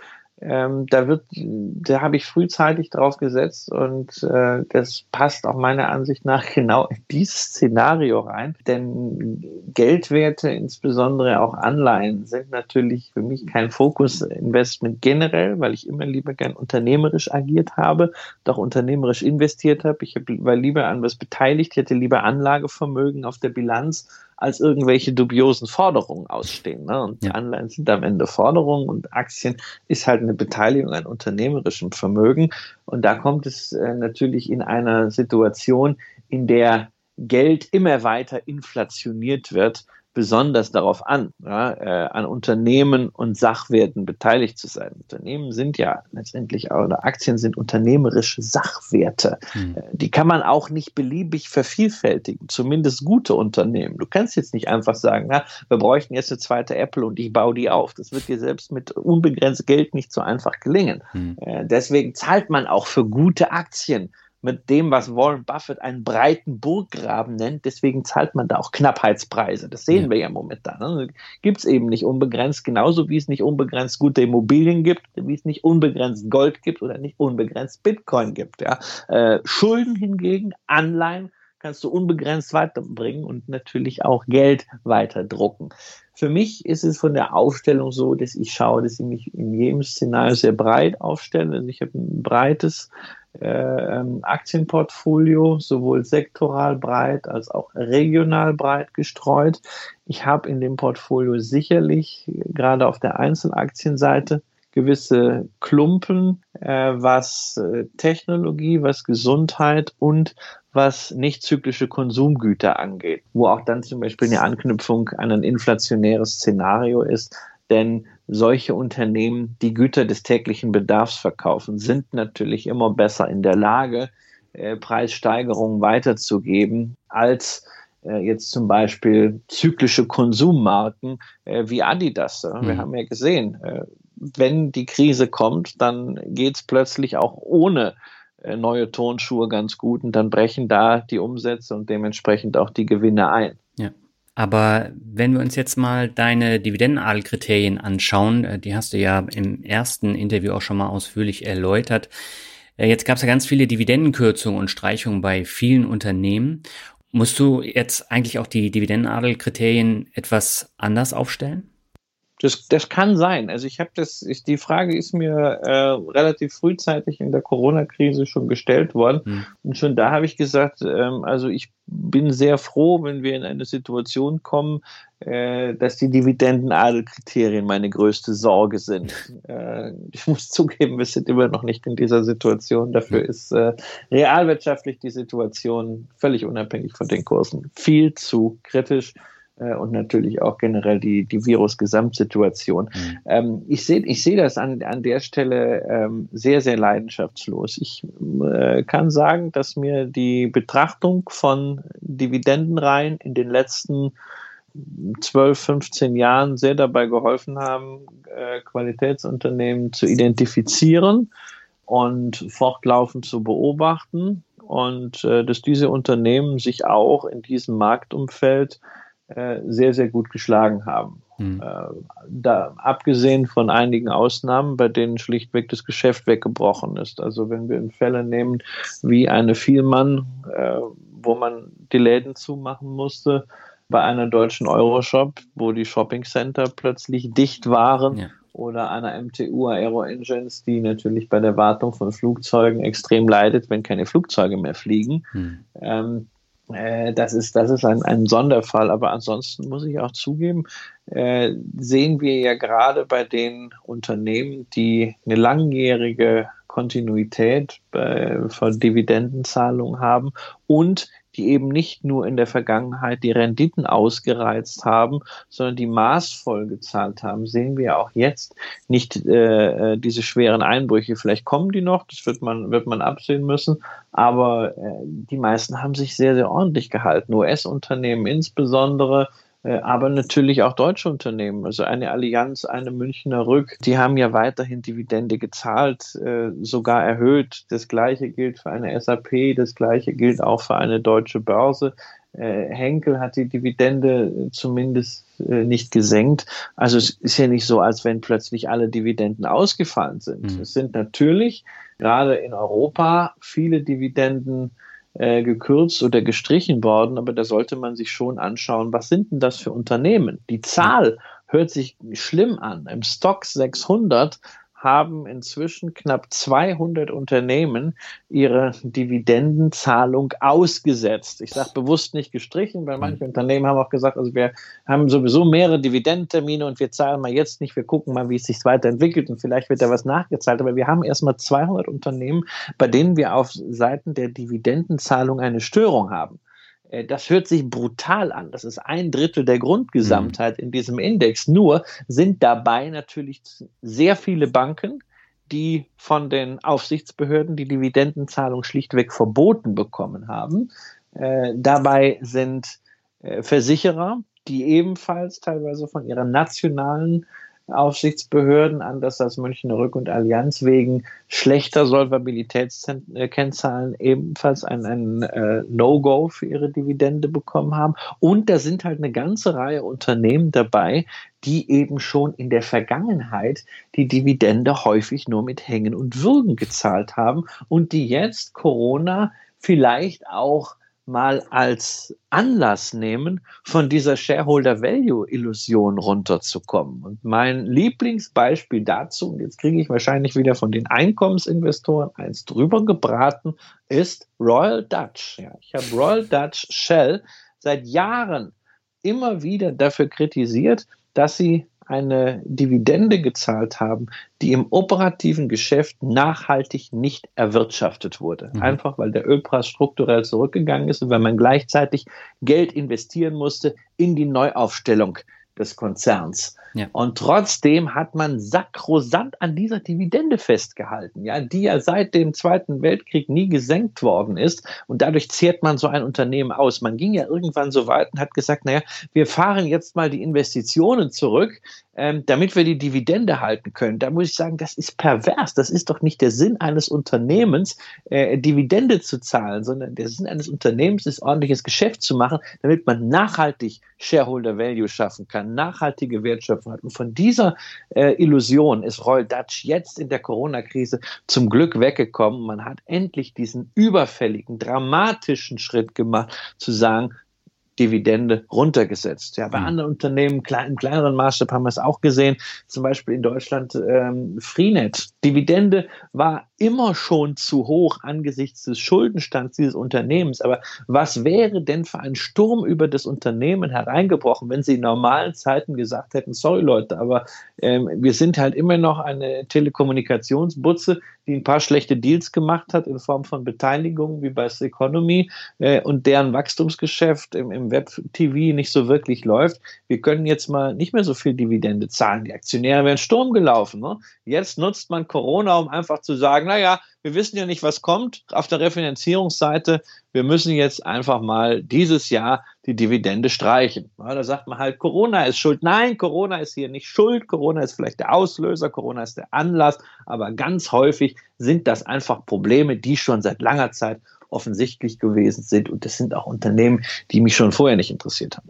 Ähm, da wird, da habe ich frühzeitig drauf gesetzt und äh, das passt auch meiner Ansicht nach (laughs) genau in dieses Szenario rein. Denn Geldwerte, insbesondere auch Anleihen, sind natürlich für mich kein Fokusinvestment generell, weil ich immer lieber gern unternehmerisch agiert habe, doch unternehmerisch investiert habe. Ich war lieber an was beteiligt, hätte lieber Anlagevermögen auf der Bilanz als irgendwelche dubiosen Forderungen ausstehen. Ne? Und ja. Anleihen sind am Ende Forderungen und Aktien ist halt eine Beteiligung an unternehmerischem Vermögen. Und da kommt es äh, natürlich in einer Situation, in der Geld immer weiter inflationiert wird, besonders darauf an, ja, äh, an Unternehmen und Sachwerten beteiligt zu sein. Unternehmen sind ja letztendlich, oder Aktien sind unternehmerische Sachwerte. Hm. Äh, die kann man auch nicht beliebig vervielfältigen, zumindest gute Unternehmen. Du kannst jetzt nicht einfach sagen, na, wir bräuchten jetzt eine zweite Apple und ich baue die auf. Das wird dir selbst mit unbegrenzt Geld nicht so einfach gelingen. Hm. Äh, deswegen zahlt man auch für gute Aktien mit dem, was Warren Buffett einen breiten Burggraben nennt. Deswegen zahlt man da auch Knappheitspreise. Das sehen ja. wir ja momentan. Ne? Gibt es eben nicht unbegrenzt, genauso wie es nicht unbegrenzt gute Immobilien gibt, wie es nicht unbegrenzt Gold gibt oder nicht unbegrenzt Bitcoin gibt. Ja? Äh, Schulden hingegen, Anleihen, kannst du unbegrenzt weiterbringen und natürlich auch Geld weiterdrucken. Für mich ist es von der Aufstellung so, dass ich schaue, dass ich mich in jedem Szenario sehr breit aufstelle. Also ich habe ein breites äh, ähm, Aktienportfolio, sowohl sektoral breit als auch regional breit gestreut. Ich habe in dem Portfolio sicherlich gerade auf der Einzelaktienseite gewisse Klumpen, äh, was äh, Technologie, was Gesundheit und was nicht zyklische Konsumgüter angeht, wo auch dann zum Beispiel eine Anknüpfung an ein inflationäres Szenario ist. Denn solche Unternehmen, die Güter des täglichen Bedarfs verkaufen, sind natürlich immer besser in der Lage, äh, Preissteigerungen weiterzugeben als äh, jetzt zum Beispiel zyklische Konsummarken äh, wie Adidas. Mhm. Wir haben ja gesehen, äh, wenn die Krise kommt, dann geht es plötzlich auch ohne äh, neue Tonschuhe ganz gut und dann brechen da die Umsätze und dementsprechend auch die Gewinne ein.
Ja. Aber wenn wir uns jetzt mal deine Dividendenadelkriterien anschauen, äh, die hast du ja im ersten Interview auch schon mal ausführlich erläutert. Äh, jetzt gab es ja ganz viele Dividendenkürzungen und Streichungen bei vielen Unternehmen. Musst du jetzt eigentlich auch die Dividendenadelkriterien etwas anders aufstellen?
Das, das kann sein. Also ich habe das, ich, die Frage ist mir äh, relativ frühzeitig in der Corona-Krise schon gestellt worden. Mhm. Und schon da habe ich gesagt, ähm, also ich bin sehr froh, wenn wir in eine Situation kommen, äh, dass die Dividendenadelkriterien meine größte Sorge sind. Äh, ich muss (laughs) zugeben, wir sind immer noch nicht in dieser Situation. Dafür ist äh, realwirtschaftlich die Situation völlig unabhängig von den Kursen viel zu kritisch. Äh, und natürlich auch generell die, die Virus-Gesamtsituation. Mhm. Ähm, ich sehe ich seh das an, an der Stelle ähm, sehr, sehr leidenschaftslos. Ich äh, kann sagen, dass mir die Betrachtung von Dividendenreihen in den letzten 12, 15 Jahren sehr dabei geholfen haben, äh, Qualitätsunternehmen zu identifizieren und fortlaufend zu beobachten und äh, dass diese Unternehmen sich auch in diesem Marktumfeld äh, sehr, sehr gut geschlagen haben. Mhm. da, abgesehen von einigen Ausnahmen, bei denen schlichtweg das Geschäft weggebrochen ist. Also wenn wir in Fälle nehmen wie eine Vielmann, äh, wo man die Läden zumachen musste, bei einer deutschen Euroshop, wo die Shoppingcenter plötzlich dicht waren. Ja oder einer MTU Aero Engines, die natürlich bei der Wartung von Flugzeugen extrem leidet, wenn keine Flugzeuge mehr fliegen. Hm. Ähm, äh, das ist, das ist ein, ein Sonderfall. Aber ansonsten muss ich auch zugeben, äh, sehen wir ja gerade bei den Unternehmen, die eine langjährige Kontinuität äh, von Dividendenzahlungen haben und die eben nicht nur in der Vergangenheit die Renditen ausgereizt haben, sondern die maßvoll gezahlt haben, sehen wir auch jetzt nicht äh, äh, diese schweren Einbrüche. Vielleicht kommen die noch, das wird man, wird man absehen müssen, aber äh, die meisten haben sich sehr, sehr ordentlich gehalten. US-Unternehmen insbesondere aber natürlich auch deutsche Unternehmen. Also eine Allianz, eine Münchner Rück, die haben ja weiterhin Dividende gezahlt, äh, sogar erhöht. Das gleiche gilt für eine SAP, das gleiche gilt auch für eine deutsche Börse. Äh, Henkel hat die Dividende zumindest nicht gesenkt. Also es ist ja nicht so, als wenn plötzlich alle Dividenden ausgefallen sind. Mhm. Es sind natürlich gerade in Europa viele Dividenden äh, gekürzt oder gestrichen worden, aber da sollte man sich schon anschauen, was sind denn das für Unternehmen? Die Zahl hört sich schlimm an. Im Stock 600 haben inzwischen knapp 200 Unternehmen ihre Dividendenzahlung ausgesetzt. Ich sage bewusst nicht gestrichen, weil manche Unternehmen haben auch gesagt, also wir haben sowieso mehrere Dividendentermine und wir zahlen mal jetzt nicht, wir gucken mal, wie es sich weiterentwickelt und vielleicht wird da was nachgezahlt. Aber wir haben erstmal 200 Unternehmen, bei denen wir auf Seiten der Dividendenzahlung eine Störung haben. Äh, das hört sich brutal an. Das ist ein Drittel der Grundgesamtheit mhm. in diesem Index. Nur sind dabei natürlich sehr viele Banken, die von den Aufsichtsbehörden die Dividendenzahlung schlichtweg verboten bekommen haben. Äh, dabei sind äh, Versicherer, die ebenfalls teilweise von ihrer nationalen Aufsichtsbehörden, anders als Münchner Rück und Allianz, wegen schlechter Solvabilitätskennzahlen ebenfalls ein, ein äh, No-Go für ihre Dividende bekommen haben. Und da sind halt eine ganze Reihe Unternehmen dabei, die eben schon in der Vergangenheit die Dividende häufig nur mit Hängen und Würgen gezahlt haben und die jetzt Corona vielleicht auch mal als Anlass nehmen, von dieser Shareholder-Value-Illusion runterzukommen. Und mein Lieblingsbeispiel dazu, und jetzt kriege ich wahrscheinlich wieder von den Einkommensinvestoren eins drüber gebraten, ist Royal Dutch. Ja, ich habe Royal Dutch Shell seit Jahren immer wieder dafür kritisiert, dass sie eine Dividende gezahlt haben, die im operativen Geschäft nachhaltig nicht erwirtschaftet wurde. Mhm. Einfach weil der Ölpreis strukturell zurückgegangen ist und weil man gleichzeitig Geld investieren musste in die Neuaufstellung des Konzerns. Ja. Und trotzdem hat man sakrosant an dieser Dividende festgehalten, ja, die ja seit dem Zweiten Weltkrieg nie gesenkt worden ist. Und dadurch zehrt man so ein Unternehmen aus. Man ging ja irgendwann so weit und hat gesagt, naja, wir fahren jetzt mal die Investitionen zurück, ähm, damit wir die Dividende halten können. Da muss ich sagen, das ist pervers. Das ist doch nicht der Sinn eines Unternehmens, äh, Dividende zu zahlen, sondern der Sinn eines Unternehmens ist, ordentliches Geschäft zu machen, damit man nachhaltig Shareholder Value schaffen kann, nachhaltige Wertschöpfung hat. Und von dieser äh, Illusion ist Royal Dutch jetzt in der Corona-Krise zum Glück weggekommen. Man hat endlich diesen überfälligen, dramatischen Schritt gemacht, zu sagen, Dividende runtergesetzt. Ja, bei mhm. anderen Unternehmen im kleineren Maßstab haben wir es auch gesehen, zum Beispiel in Deutschland ähm, Freenet. Dividende war immer schon zu hoch angesichts des Schuldenstands dieses Unternehmens. Aber was wäre denn für ein Sturm über das Unternehmen hereingebrochen, wenn sie in normalen Zeiten gesagt hätten, sorry Leute, aber ähm, wir sind halt immer noch eine Telekommunikationsbutze, die ein paar schlechte Deals gemacht hat in Form von Beteiligungen wie bei Economy äh, und deren Wachstumsgeschäft im, im Web-TV nicht so wirklich läuft. Wir können jetzt mal nicht mehr so viel Dividende zahlen. Die Aktionäre wären Sturm gelaufen. Ne? Jetzt nutzt man Corona, um einfach zu sagen, naja, wir wissen ja nicht, was kommt auf der Refinanzierungsseite. Wir müssen jetzt einfach mal dieses Jahr die Dividende streichen. Ja, da sagt man halt, Corona ist schuld. Nein, Corona ist hier nicht schuld. Corona ist vielleicht der Auslöser, Corona ist der Anlass. Aber ganz häufig sind das einfach Probleme, die schon seit langer Zeit offensichtlich gewesen sind. Und das sind auch Unternehmen, die mich schon vorher nicht interessiert haben.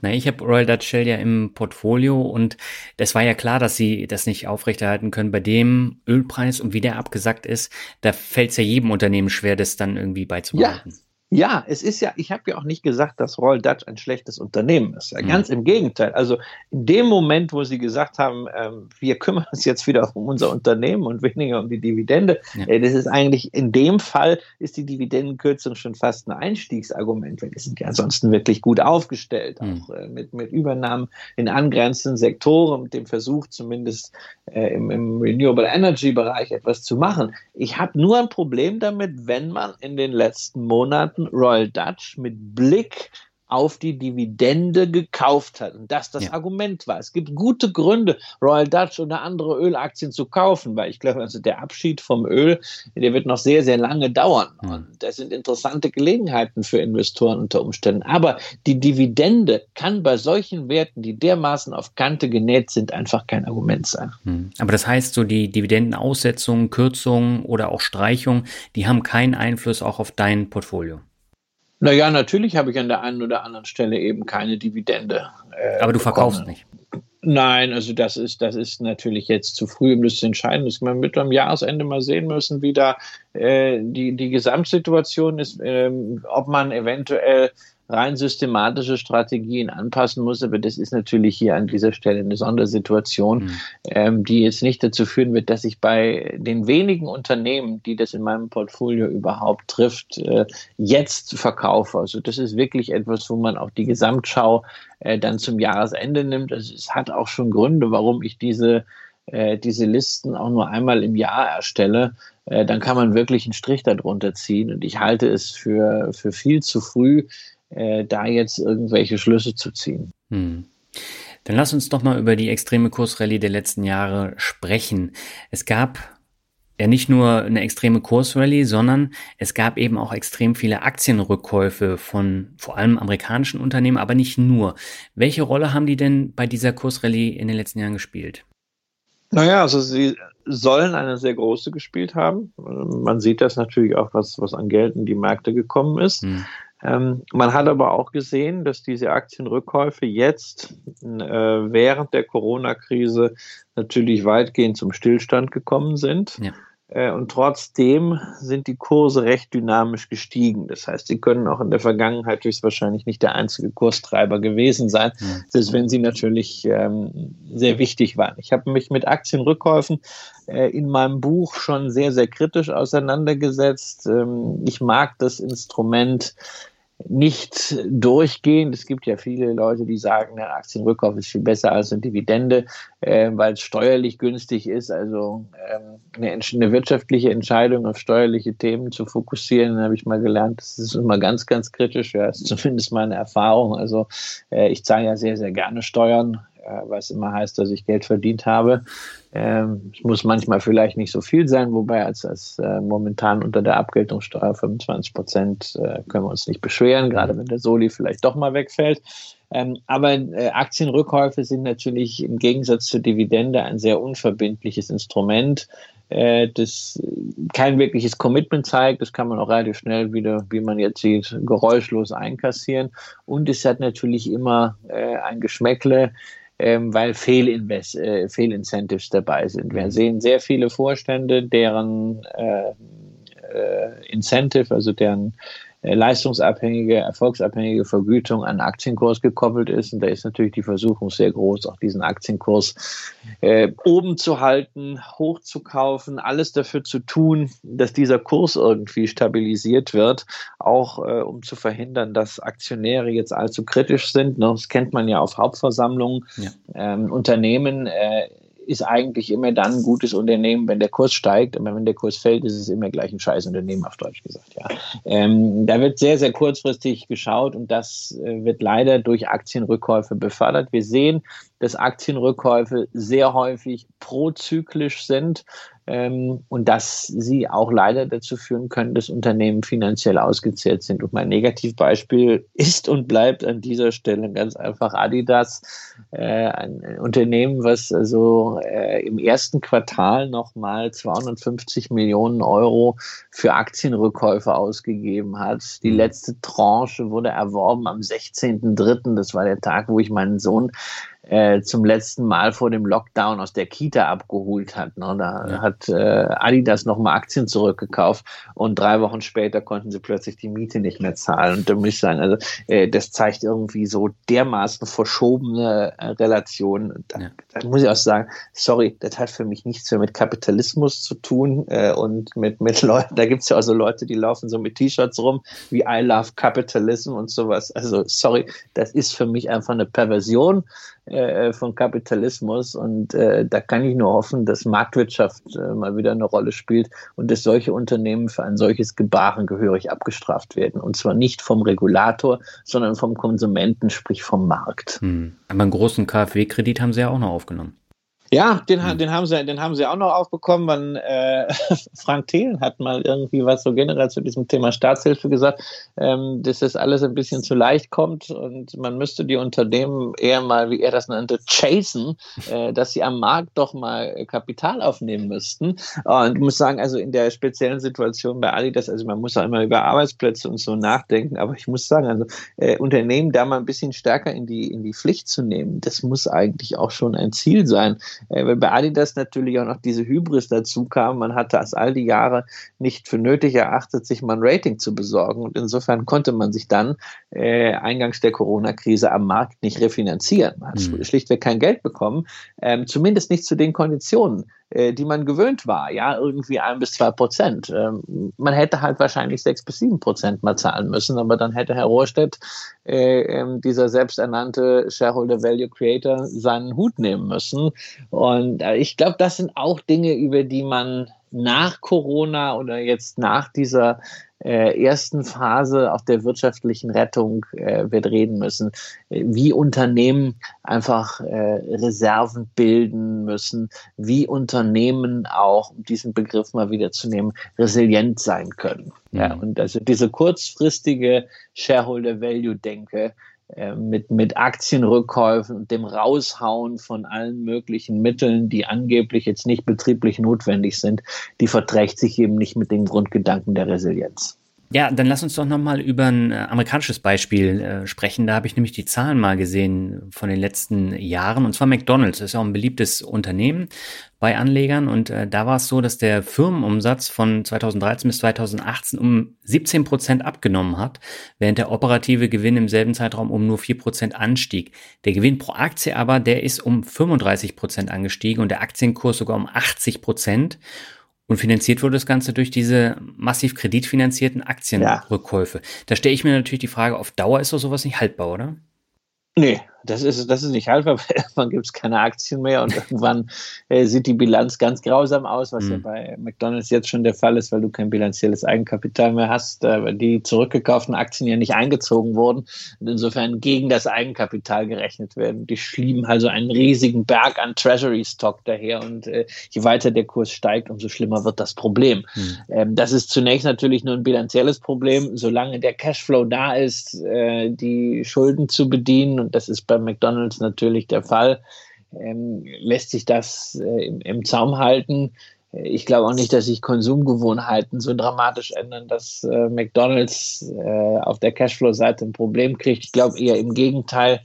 Na, ich habe Royal Dutch Shell ja im Portfolio und das war ja klar, dass sie das nicht aufrechterhalten können. Bei dem Ölpreis und wie der abgesackt ist, da fällt es ja jedem Unternehmen schwer, das dann irgendwie beizubehalten.
Ja. Ja, es ist ja, ich habe ja auch nicht gesagt, dass Royal Dutch ein schlechtes Unternehmen ist. Ja, ganz mhm. im Gegenteil. Also in dem Moment, wo sie gesagt haben, ähm, wir kümmern uns jetzt wieder um unser Unternehmen und weniger um die Dividende, ja. äh, das ist eigentlich in dem Fall ist die Dividendenkürzung schon fast ein Einstiegsargument, weil die sind ja ansonsten wirklich gut aufgestellt, mhm. auch äh, mit, mit Übernahmen in angrenzenden Sektoren, mit dem Versuch zumindest äh, im, im Renewable Energy Bereich etwas zu machen. Ich habe nur ein Problem damit, wenn man in den letzten Monaten Monaten Royal Dutch mit Blick auf die Dividende gekauft hat und das das ja. Argument war. Es gibt gute Gründe, Royal Dutch oder andere Ölaktien zu kaufen, weil ich glaube, also der Abschied vom Öl, der wird noch sehr, sehr lange dauern. Mhm. Und das sind interessante Gelegenheiten für Investoren unter Umständen. Aber die Dividende kann bei solchen Werten, die dermaßen auf Kante genäht sind, einfach kein Argument sein.
Mhm. Aber das heißt, so die Dividendenaussetzungen, Kürzungen oder auch Streichungen, die haben keinen Einfluss auch auf dein Portfolio.
Naja, natürlich habe ich an der einen oder anderen Stelle eben keine Dividende.
Äh, Aber du verkaufst bekommen. nicht.
Nein, also das ist, das ist natürlich jetzt zu früh, um das zu entscheiden. Das man mit am Jahresende mal sehen müssen, wie da äh, die, die Gesamtsituation ist, ähm, ob man eventuell rein systematische Strategien anpassen muss. Aber das ist natürlich hier an dieser Stelle eine Sondersituation, mhm. ähm, die jetzt nicht dazu führen wird, dass ich bei den wenigen Unternehmen, die das in meinem Portfolio überhaupt trifft, äh, jetzt verkaufe. Also das ist wirklich etwas, wo man auch die Gesamtschau äh, dann zum Jahresende nimmt. Also es hat auch schon Gründe, warum ich diese äh, diese Listen auch nur einmal im Jahr erstelle, äh, dann kann man wirklich einen Strich darunter ziehen. Und ich halte es für, für viel zu früh, äh, da jetzt irgendwelche Schlüsse zu ziehen. Hm.
Dann lass uns doch mal über die extreme Kursrallye der letzten Jahre sprechen. Es gab ja nicht nur eine extreme Kursrallye, sondern es gab eben auch extrem viele Aktienrückkäufe von vor allem amerikanischen Unternehmen, aber nicht nur. Welche Rolle haben die denn bei dieser Kursrallye in den letzten Jahren gespielt?
Naja, also sie sollen eine sehr große gespielt haben. Man sieht das natürlich auch, was, was an Geld in die Märkte gekommen ist. Hm. Ähm, man hat aber auch gesehen, dass diese Aktienrückkäufe jetzt äh, während der Corona-Krise natürlich weitgehend zum Stillstand gekommen sind. Ja. Äh, und trotzdem sind die Kurse recht dynamisch gestiegen. Das heißt, sie können auch in der Vergangenheit höchstwahrscheinlich nicht der einzige Kurstreiber gewesen sein, mhm. selbst wenn sie natürlich ähm, sehr wichtig waren. Ich habe mich mit Aktienrückkäufen äh, in meinem Buch schon sehr, sehr kritisch auseinandergesetzt. Ähm, ich mag das Instrument nicht durchgehend. Es gibt ja viele Leute, die sagen, der Aktienrückkauf ist viel besser als eine Dividende, äh, weil es steuerlich günstig ist. Also ähm, eine, eine, wirtschaftliche Entscheidung auf steuerliche Themen zu fokussieren, habe ich mal gelernt. Das ist immer ganz, ganz kritisch. Ja, ist zumindest meine Erfahrung. Also äh, ich zahle ja sehr, sehr gerne Steuern, was immer heißt, dass ich Geld verdient habe. Ähm, es muss manchmal vielleicht nicht so viel sein, wobei als, als äh, momentan unter der Abgeltungssteuer 25 Prozent äh, können wir uns nicht beschweren, gerade wenn der Soli vielleicht doch mal wegfällt. Ähm, aber äh, Aktienrückkäufe sind natürlich im Gegensatz zur Dividende ein sehr unverbindliches Instrument, äh, das kein wirkliches Commitment zeigt. Das kann man auch relativ schnell wieder, wie man jetzt sieht, geräuschlos einkassieren. Und es hat natürlich immer äh, ein Geschmäckle ähm, weil Fehlinvest äh, Fehlincentives dabei sind. Wir mhm. sehen sehr viele Vorstände, deren äh, äh, Incentive, also deren leistungsabhängige, erfolgsabhängige Vergütung an Aktienkurs gekoppelt ist. Und da ist natürlich die Versuchung sehr groß, auch diesen Aktienkurs äh, oben zu halten, hochzukaufen, alles dafür zu tun, dass dieser Kurs irgendwie stabilisiert wird, auch äh, um zu verhindern, dass Aktionäre jetzt allzu kritisch sind. Ne? Das kennt man ja auf Hauptversammlungen. Ja. Ähm, Unternehmen äh, ist eigentlich immer dann ein gutes Unternehmen, wenn der Kurs steigt. Aber wenn der Kurs fällt, ist es immer gleich ein Scheißunternehmen, auf Deutsch gesagt. Ja. Ähm, da wird sehr, sehr kurzfristig geschaut und das äh, wird leider durch Aktienrückkäufe befördert. Wir sehen, dass Aktienrückkäufe sehr häufig prozyklisch sind ähm, und dass sie auch leider dazu führen können, dass Unternehmen finanziell ausgezehrt sind. Und mein Negativbeispiel ist und bleibt an dieser Stelle ganz einfach Adidas, äh, ein Unternehmen, was also äh, im ersten Quartal nochmal 250 Millionen Euro für Aktienrückkäufe ausgegeben hat. Die mhm. letzte Tranche wurde erworben am 16.03. Das war der Tag, wo ich meinen Sohn äh, zum letzten Mal vor dem Lockdown aus der Kita abgeholt hat. Ne? Da ja. hat äh, Adidas nochmal Aktien zurückgekauft und drei Wochen später konnten sie plötzlich die Miete nicht mehr zahlen. Und da muss ich sagen, also äh, das zeigt irgendwie so dermaßen verschobene äh, Relationen. Da, ja. da, muss ich auch sagen, sorry, das hat für mich nichts mehr mit Kapitalismus zu tun äh, und mit, mit Leuten, da gibt es ja auch so Leute, die laufen so mit T-Shirts rum wie I love Capitalism und sowas. Also sorry, das ist für mich einfach eine Perversion äh, von Kapitalismus. Und äh, da kann ich nur hoffen, dass Marktwirtschaft äh, mal wieder eine Rolle spielt und dass solche Unternehmen für ein solches Gebaren gehörig abgestraft werden. Und zwar nicht vom Regulator, sondern vom Konsumenten, sprich vom Markt.
Hm. Aber einen großen KfW-Kredit haben Sie ja auch noch aufgenommen.
Ja, den, hm. den, haben sie, den haben sie auch noch aufbekommen. Man, äh, (laughs) Frank Thelen hat mal irgendwie was so generell zu diesem Thema Staatshilfe gesagt, ähm, dass das alles ein bisschen zu leicht kommt und man müsste die Unternehmen eher mal, wie er das nannte, chasen, äh, dass sie am Markt doch mal Kapital aufnehmen müssten. Und ich muss sagen, also in der speziellen Situation bei Adidas, also man muss auch immer über Arbeitsplätze und so nachdenken, aber ich muss sagen, also äh, Unternehmen da mal ein bisschen stärker in die, in die Pflicht zu nehmen, das muss eigentlich auch schon ein Ziel sein weil bei Adidas natürlich auch noch diese Hybris dazu kam. Man hatte es all die Jahre nicht für nötig erachtet, sich mal ein Rating zu besorgen. Und insofern konnte man sich dann äh, eingangs der Corona-Krise am Markt nicht refinanzieren. Man hat mhm. schlichtweg kein Geld bekommen, ähm, zumindest nicht zu den Konditionen, äh, die man gewöhnt war, ja, irgendwie ein bis zwei Prozent. Ähm, man hätte halt wahrscheinlich sechs bis sieben Prozent mal zahlen müssen, aber dann hätte Herr Rohrstedt, äh, ähm, dieser selbsternannte Shareholder Value Creator, seinen Hut nehmen müssen. Und äh, ich glaube, das sind auch Dinge, über die man nach Corona oder jetzt nach dieser äh, ersten Phase auch der wirtschaftlichen Rettung äh, wird reden müssen, wie Unternehmen einfach äh, Reserven bilden müssen, wie Unternehmen auch, um diesen Begriff mal wieder zu nehmen, resilient sein können. Ja, und also diese kurzfristige Shareholder Value Denke, äh, mit, mit Aktienrückkäufen und dem Raushauen von allen möglichen Mitteln, die angeblich jetzt nicht betrieblich notwendig sind, die verträgt sich eben nicht mit dem Grundgedanken der Resilienz.
Ja, dann lass uns doch nochmal über ein äh, amerikanisches Beispiel äh, sprechen. Da habe ich nämlich die Zahlen mal gesehen von den letzten Jahren. Und zwar McDonald's. Ist ja auch ein beliebtes Unternehmen bei Anlegern. Und äh, da war es so, dass der Firmenumsatz von 2013 bis 2018 um 17 Prozent abgenommen hat, während der operative Gewinn im selben Zeitraum um nur 4 Prozent anstieg. Der Gewinn pro Aktie aber, der ist um 35 Prozent angestiegen und der Aktienkurs sogar um 80 Prozent. Und finanziert wurde das Ganze durch diese massiv kreditfinanzierten Aktienrückkäufe. Ja. Da stelle ich mir natürlich die Frage, auf Dauer ist doch sowas nicht haltbar, oder?
Nee, das ist, das ist nicht haltbar, (laughs) weil irgendwann gibt es keine Aktien mehr und irgendwann äh, sieht die Bilanz ganz grausam aus, was mhm. ja bei McDonalds jetzt schon der Fall ist, weil du kein bilanzielles Eigenkapital mehr hast, äh, weil die zurückgekauften Aktien ja nicht eingezogen wurden und insofern gegen das Eigenkapital gerechnet werden. Die schlieben also einen riesigen Berg an Treasury Stock daher und äh, je weiter der Kurs steigt, umso schlimmer wird das Problem. Mhm. Ähm, das ist zunächst natürlich nur ein bilanzielles Problem, solange der Cashflow da ist, äh, die Schulden zu bedienen und das ist bei McDonald's natürlich der Fall. Ähm, lässt sich das äh, im, im, Zaum halten. Ich glaube auch nicht, dass sich Konsumgewohnheiten so dramatisch ändern, dass äh, McDonald's äh, auf der Cashflow-Seite ein Problem kriegt. Ich glaube eher im Gegenteil,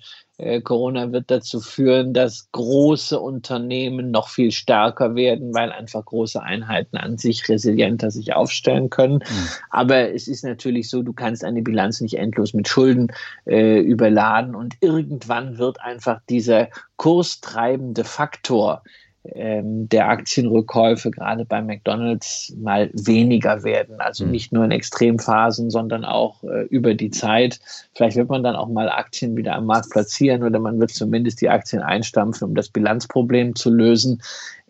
Corona wird dazu führen, dass große Unternehmen noch viel stärker werden, weil einfach große Einheiten an sich resilienter sich aufstellen können. Mhm. Aber es ist natürlich so, du kannst eine Bilanz nicht endlos mit Schulden äh, überladen und irgendwann wird einfach dieser kurstreibende Faktor der Aktienrückkäufe gerade bei McDonald's mal weniger werden. Also hm. nicht nur in Extremphasen, sondern auch äh, über die Zeit. Vielleicht wird man dann auch mal Aktien wieder am Markt platzieren oder man wird zumindest die Aktien einstampfen, um das Bilanzproblem zu lösen.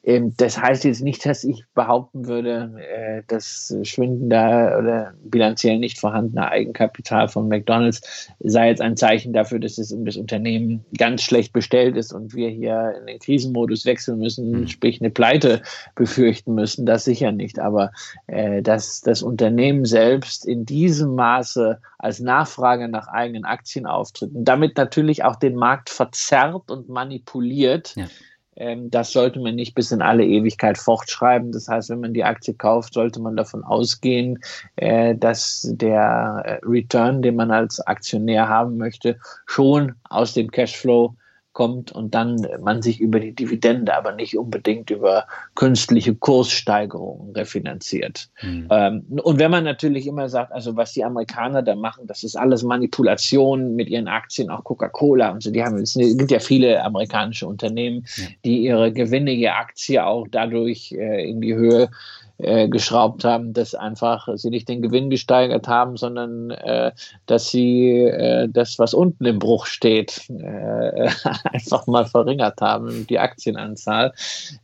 Ähm, das heißt jetzt nicht, dass ich behaupten würde, äh, das schwindende oder bilanziell nicht vorhandene Eigenkapital von McDonalds sei jetzt ein Zeichen dafür, dass es um das Unternehmen ganz schlecht bestellt ist und wir hier in den Krisenmodus wechseln müssen, mhm. sprich eine Pleite befürchten müssen. Das sicher nicht. Aber äh, dass das Unternehmen selbst in diesem Maße als Nachfrage nach eigenen Aktien auftritt und damit natürlich auch den Markt verzerrt und manipuliert, ja das sollte man nicht bis in alle Ewigkeit fortschreiben. Das heißt, wenn man die Aktie kauft, sollte man davon ausgehen, äh, dass der äh, Return, den man als Aktionär haben möchte, schon aus dem Cashflow kommt und dann man sich über die Dividende, aber nicht unbedingt über künstliche Kurssteigerungen refinanziert. Mhm. Ähm, und wenn man natürlich immer sagt, also was die Amerikaner da machen, das ist alles Manipulation mit ihren Aktien, auch Coca-Cola und so, die haben, es gibt ja viele amerikanische Unternehmen, ja. die ihre Gewinne je Aktie auch dadurch äh, in die Höhe äh, geschraubt haben, dass einfach sie nicht den Gewinn gesteigert haben, sondern äh, dass sie äh, das, was unten im Bruch steht, äh, (laughs) einfach mal verringert haben, die Aktienanzahl.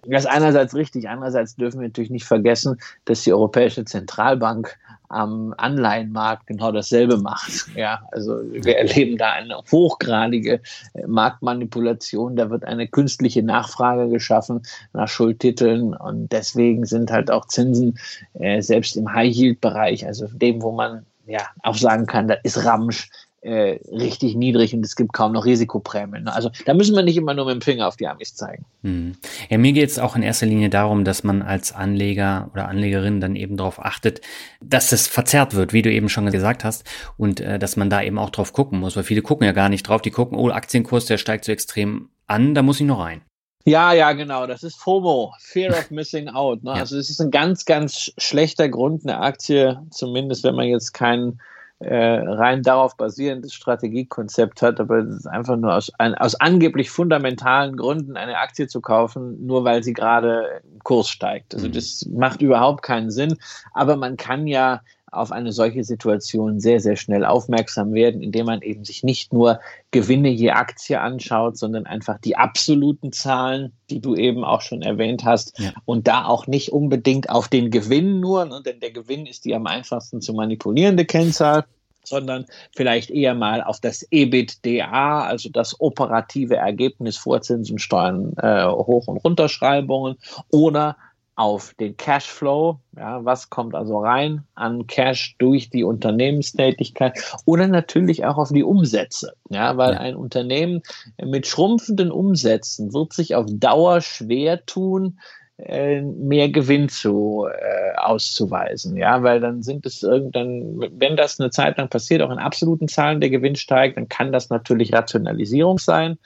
Das ist einerseits richtig, andererseits dürfen wir natürlich nicht vergessen, dass die Europäische Zentralbank am Anleihenmarkt genau dasselbe macht. Ja, also wir erleben da eine hochgradige äh, Marktmanipulation. Da wird eine künstliche Nachfrage geschaffen nach Schuldtiteln und deswegen sind halt auch Zinsen äh, selbst im High-Yield-Bereich, also dem, wo man ja auch sagen kann, da ist Ramsch, äh, richtig niedrig und es gibt kaum noch Risikoprämien. Also da müssen wir nicht immer nur mit dem Finger auf die Amis zeigen.
Hm. Ja, mir geht es auch in erster Linie darum, dass man als Anleger oder Anlegerin dann eben darauf achtet, dass es verzerrt wird, wie du eben schon gesagt hast, und äh, dass man da eben auch drauf gucken muss, weil viele gucken ja gar nicht drauf, die gucken, oh, Aktienkurs, der steigt so extrem an, da muss ich noch rein.
Ja, ja, genau. Das ist FOMO, Fear of Missing Out. Ne? (laughs) Ja. Also es ist ein ganz, ganz schlechter Grund, eine Aktie, zumindest wenn man jetzt keinen rein darauf basierendes Strategiekonzept hat, aber es ist einfach nur aus, ein, aus angeblich fundamentalen Gründen eine Aktie zu kaufen, nur weil sie gerade im Kurs steigt. Also mhm. das macht überhaupt keinen Sinn. Aber man kann ja auf eine solche Situation sehr, sehr schnell aufmerksam werden, indem man eben sich nicht nur Gewinne je Aktie anschaut, sondern einfach die absoluten Zahlen, die du eben auch schon erwähnt hast, ja. und da auch nicht unbedingt auf den Gewinn nur, ne, denn der Gewinn ist die am einfachsten zu manipulierende Kennzahl sondern vielleicht eher mal auf das EBITDA, also das operative Ergebnis vor Zinsen, Steuern, äh, Hoch- und Runterschreibungen oder auf den Cashflow, ja, was kommt also rein an Cash durch die Unternehmenstätigkeit oder natürlich auch auf die Umsätze, ja, weil ja. ein Unternehmen mit schrumpfenden Umsätzen wird sich auf Dauer schwer tun, äh, mehr Gewinn zu äh, auszuweisen, ja, weil dann sind es irgendwann, wenn das eine Zeit lang passiert, auch in absoluten Zahlen der Gewinn steigt, dann kann das natürlich Rationalisierung sein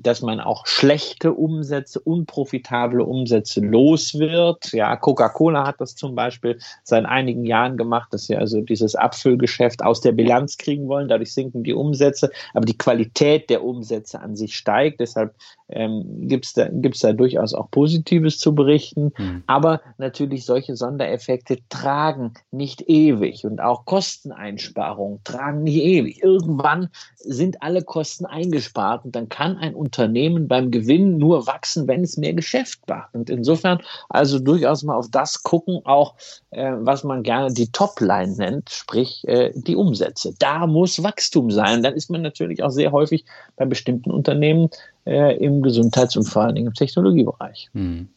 dass man auch schlechte Umsätze, unprofitable Umsätze los wird. Ja, Coca-Cola hat das zum Beispiel seit einigen Jahren gemacht, dass sie also dieses Abfüllgeschäft aus der Bilanz kriegen wollen. Dadurch sinken die Umsätze, aber die Qualität der Umsätze an sich steigt. Deshalb ähm, gibt es da, gibt's da durchaus auch Positives zu berichten. Mhm. Aber natürlich solche Sondereffekte tragen nicht ewig und auch Kosteneinsparungen tragen nicht ewig. Irgendwann sind alle Kosten eingespart und dann kann ein Unternehmen beim Gewinn nur wachsen, wenn es mehr Geschäft macht. Und insofern also durchaus mal auf das gucken, auch äh, was man gerne die Topline nennt, sprich äh, die Umsätze. Da muss Wachstum sein. Dann ist man natürlich auch sehr häufig bei bestimmten Unternehmen äh, im Gesundheits- und vor allen Dingen im Technologiebereich. Hm.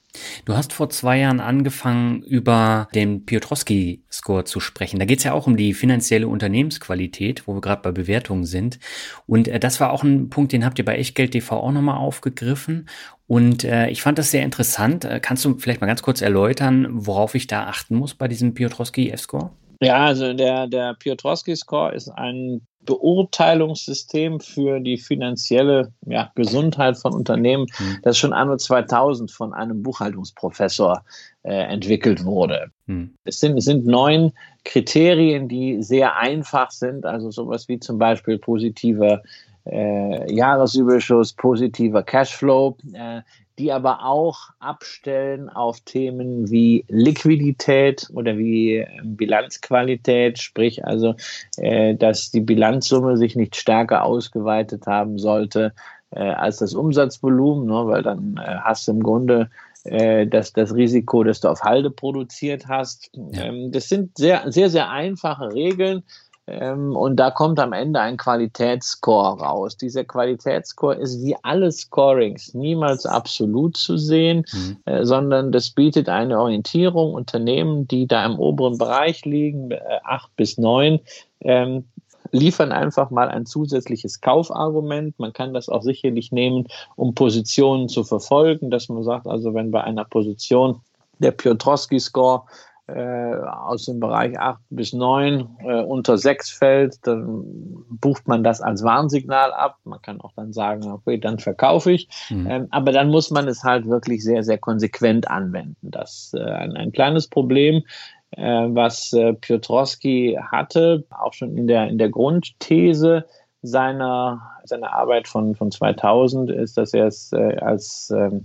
Du hast vor zwei Jahren angefangen, über den Piotrowski-Score zu sprechen. Da geht es ja auch um die finanzielle Unternehmensqualität, wo wir gerade bei Bewertungen sind. Und äh, das war auch ein Punkt, den habt ihr bei Echtgeld TV auch nochmal aufgegriffen. Und äh, ich fand das sehr interessant. Äh, kannst du vielleicht mal ganz kurz erläutern, worauf ich da achten muss bei diesem Piotrowski-F-Score?
Ja, also der, der Piotrowski-Score ist ein Beurteilungssystem für die finanzielle ja, Gesundheit von Unternehmen, mhm. das schon anno 2000 von einem Buchhaltungsprofessor äh, entwickelt wurde. Mhm. Es, sind, es sind neun Kriterien, die sehr einfach sind, also sowas wie zum Beispiel positiver äh, Jahresüberschuss, positiver Cashflow, äh, die aber auch abstellen auf Themen wie Liquidität oder wie ähm, Bilanzqualität, sprich also, äh, dass die Bilanzsumme sich nicht stärker ausgeweitet haben sollte äh, als das Umsatzvolumen, ne, weil dann äh, hast du im Grunde äh, das, das Risiko, dass du auf Halde produziert hast. Ja. Ähm, das sind sehr, sehr, sehr einfache Regeln, ähm, und da kommt am Ende ein Qualitätsscore raus. Dieser Qualitätsscore ist wie alle Scorings niemals absolut zu sehen, mhm. äh, sondern das bietet eine Orientierung. Unternehmen, die da im oberen Bereich liegen, äh, acht bis neun, ähm, liefern einfach mal ein zusätzliches Kaufargument. Man kann das auch sicherlich nehmen, um Positionen zu verfolgen, dass man sagt, also wenn bei einer Position der Piotrowski-Score äh, aus dem Bereich 8 bis 9 äh, unter 6 fällt, dann bucht man das als Warnsignal ab. Man kann auch dann sagen, okay, dann verkaufe ich. Mhm. Ähm, aber dann muss man es halt wirklich sehr, sehr konsequent anwenden. Das ist äh, ein, ein kleines Problem, äh, was äh, Piotrowski hatte, auch schon in der, in der Grundthese seiner, seiner Arbeit von, von 2000, ist, dass er es äh, als ähm,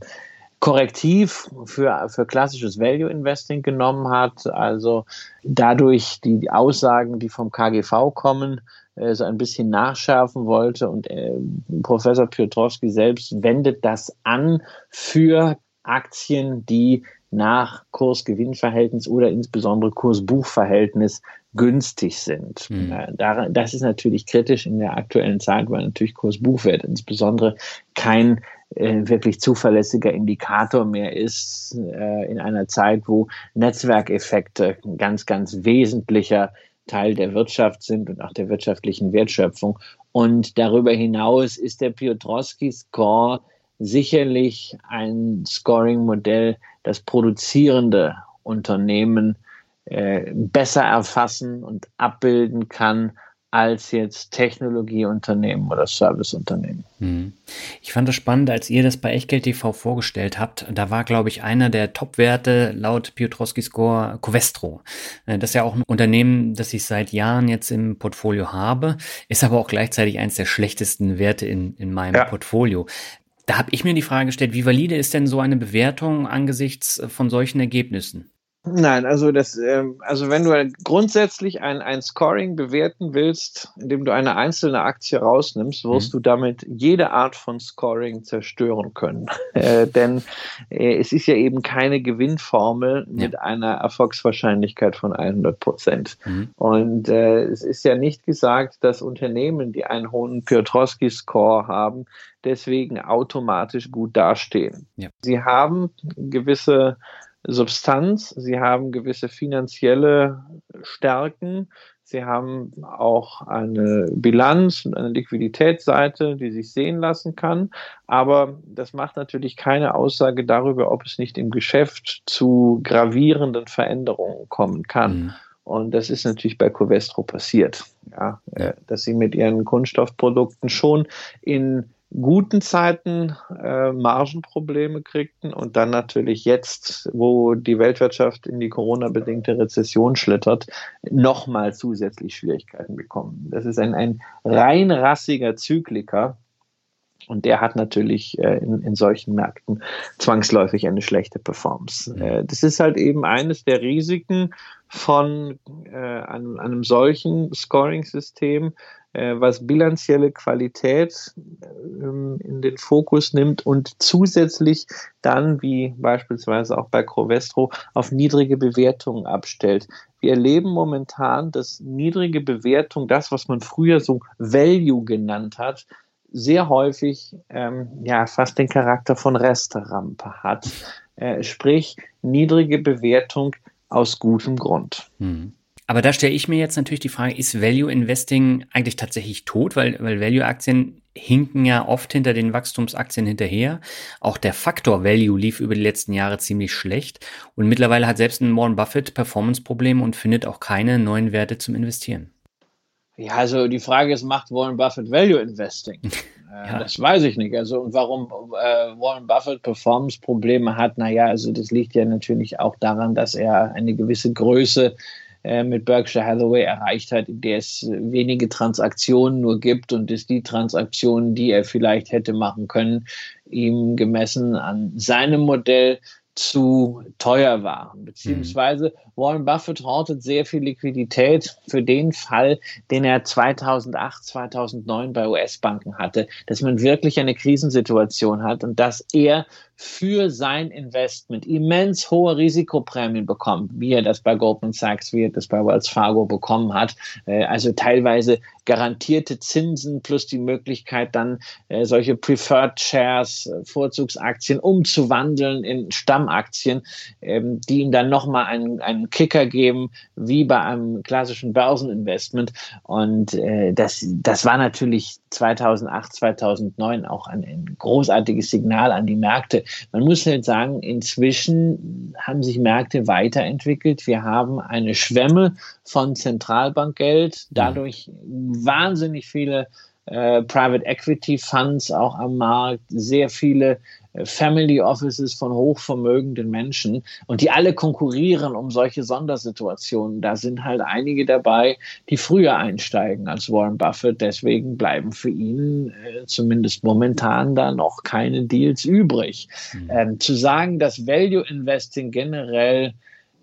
Korrektiv für, für klassisches Value Investing genommen hat. Also dadurch die Aussagen, die vom KGV kommen, äh, so ein bisschen nachschärfen wollte. Und äh, Professor Piotrowski selbst wendet das an für Aktien, die nach Kurs-Gewinn-Verhältnis oder insbesondere Kurs-Buch-Verhältnis günstig sind. Mhm. Das ist natürlich kritisch in der aktuellen Zeit, weil natürlich Kurs-Buchwert insbesondere kein äh, wirklich zuverlässiger Indikator mehr ist äh, in einer Zeit, wo Netzwerkeffekte ein ganz, ganz wesentlicher Teil der Wirtschaft sind und auch der wirtschaftlichen Wertschöpfung. Und darüber hinaus ist der Piotrowski-Score sicherlich ein Scoring-Modell, das produzierende Unternehmen äh, besser erfassen und abbilden kann als jetzt Technologieunternehmen oder Serviceunternehmen. Hm.
Ich fand es spannend, als ihr das bei Echtgeld TV vorgestellt habt. Da war, glaube ich, einer der Top-Werte laut Piotrowski Score Covestro. Äh, das ist ja auch ein Unternehmen, das ich seit Jahren jetzt im Portfolio habe, ist aber auch gleichzeitig eines der schlechtesten Werte in, in meinem ja. Portfolio. Da habe ich mir die Frage gestellt, wie valide ist denn so eine Bewertung angesichts von solchen Ergebnissen?
Nein, also das, ähm, also wenn du grundsätzlich ein, ein Scoring bewerten willst, indem du eine einzelne Aktie rausnimmst, wirst mhm. du damit jede Art von Scoring zerstören können. (laughs) äh, denn äh, es ist ja eben keine Gewinnformel ja. mit einer Erfolgswahrscheinlichkeit von 100 Prozent. Mhm. Und äh, es ist ja nicht gesagt, dass Unternehmen, die einen hohen Piotrowski-Score haben, deswegen automatisch gut dastehen. Ja. Sie haben gewisse Substanz, sie haben gewisse finanzielle stärken. Sie haben auch eine Bilanz und eine Liquiditätsseite, die sich sehen lassen kann. Aber das macht natürlich keine Aussage darüber, ob es nicht im Geschäft zu gravierenden Veränderungen kommen kann. Mhm. Und das ist natürlich bei Covestro passiert, ja, äh, dass sie mit ihren Kunststoffprodukten schon in guten Zeiten äh, Margenprobleme kriegten und dann natürlich jetzt, wo die Weltwirtschaft in die Corona-bedingte Rezession schlittert, nochmal zusätzlich Schwierigkeiten bekommen. Das ist ein, ein rein rassiger Zykliker, und der hat natürlich äh, in, in solchen Märkten zwangsläufig eine schlechte Performance. Mhm. Äh, das ist halt eben eines der Risiken von äh, einem, einem solchen Scoring-System, was bilanzielle Qualität ähm, in den Fokus nimmt und zusätzlich dann, wie beispielsweise auch bei Crovestro, auf niedrige Bewertungen abstellt. Wir erleben momentan, dass niedrige Bewertung, das, was man früher so Value genannt hat, sehr häufig ähm, ja fast den Charakter von Resterampe hat. Äh, sprich, niedrige Bewertung aus gutem Grund.
Hm. Aber da stelle ich mir jetzt natürlich die Frage, ist Value Investing eigentlich tatsächlich tot? Weil, weil Value-Aktien hinken ja oft hinter den Wachstumsaktien hinterher. Auch der Faktor Value lief über die letzten Jahre ziemlich schlecht. Und mittlerweile hat selbst ein Warren Buffett Performance-Probleme und findet auch keine neuen Werte zum Investieren.
Ja, also die Frage ist, macht Warren Buffett Value Investing? (laughs) Äh, ja. Das weiß ich nicht. Also und warum äh, Warren Buffett Performance-Probleme hat, naja, also das liegt ja natürlich auch daran, dass er eine gewisse Größe äh, mit Berkshire Hathaway erreicht hat, in der es wenige Transaktionen nur gibt und es die Transaktionen, die er vielleicht hätte machen können, ihm gemessen an seinem Modell zu teuer waren. Beziehungsweise Warren Buffett hortet sehr viel Liquidität für den Fall, den er 2008, 2009 bei US-Banken hatte, dass man wirklich eine Krisensituation hat und dass er für sein Investment immens hohe Risikoprämien bekommt, wie er das bei Goldman Sachs, wie er das bei Wells Fargo bekommen hat. Äh, also teilweise garantierte Zinsen plus die Möglichkeit dann äh, solche Preferred Shares, äh, Vorzugsaktien umzuwandeln in Stammaktien, ähm, die ihm dann nochmal einen, einen Kicker geben, wie bei einem klassischen Börseninvestment. Und das, das war natürlich 2008, 2009 auch ein, ein großartiges Signal an die Märkte, man muss halt sagen, inzwischen haben sich Märkte weiterentwickelt. Wir haben eine Schwemme von Zentralbankgeld, dadurch wahnsinnig viele äh, Private Equity Funds auch am Markt, sehr viele Family Offices von hochvermögenden Menschen und die alle konkurrieren um solche Sondersituationen. Da sind halt einige dabei, die früher einsteigen als Warren Buffett. Deswegen bleiben für ihn äh, zumindest momentan da noch keine Deals übrig. Mhm. Ähm, zu sagen, dass Value Investing generell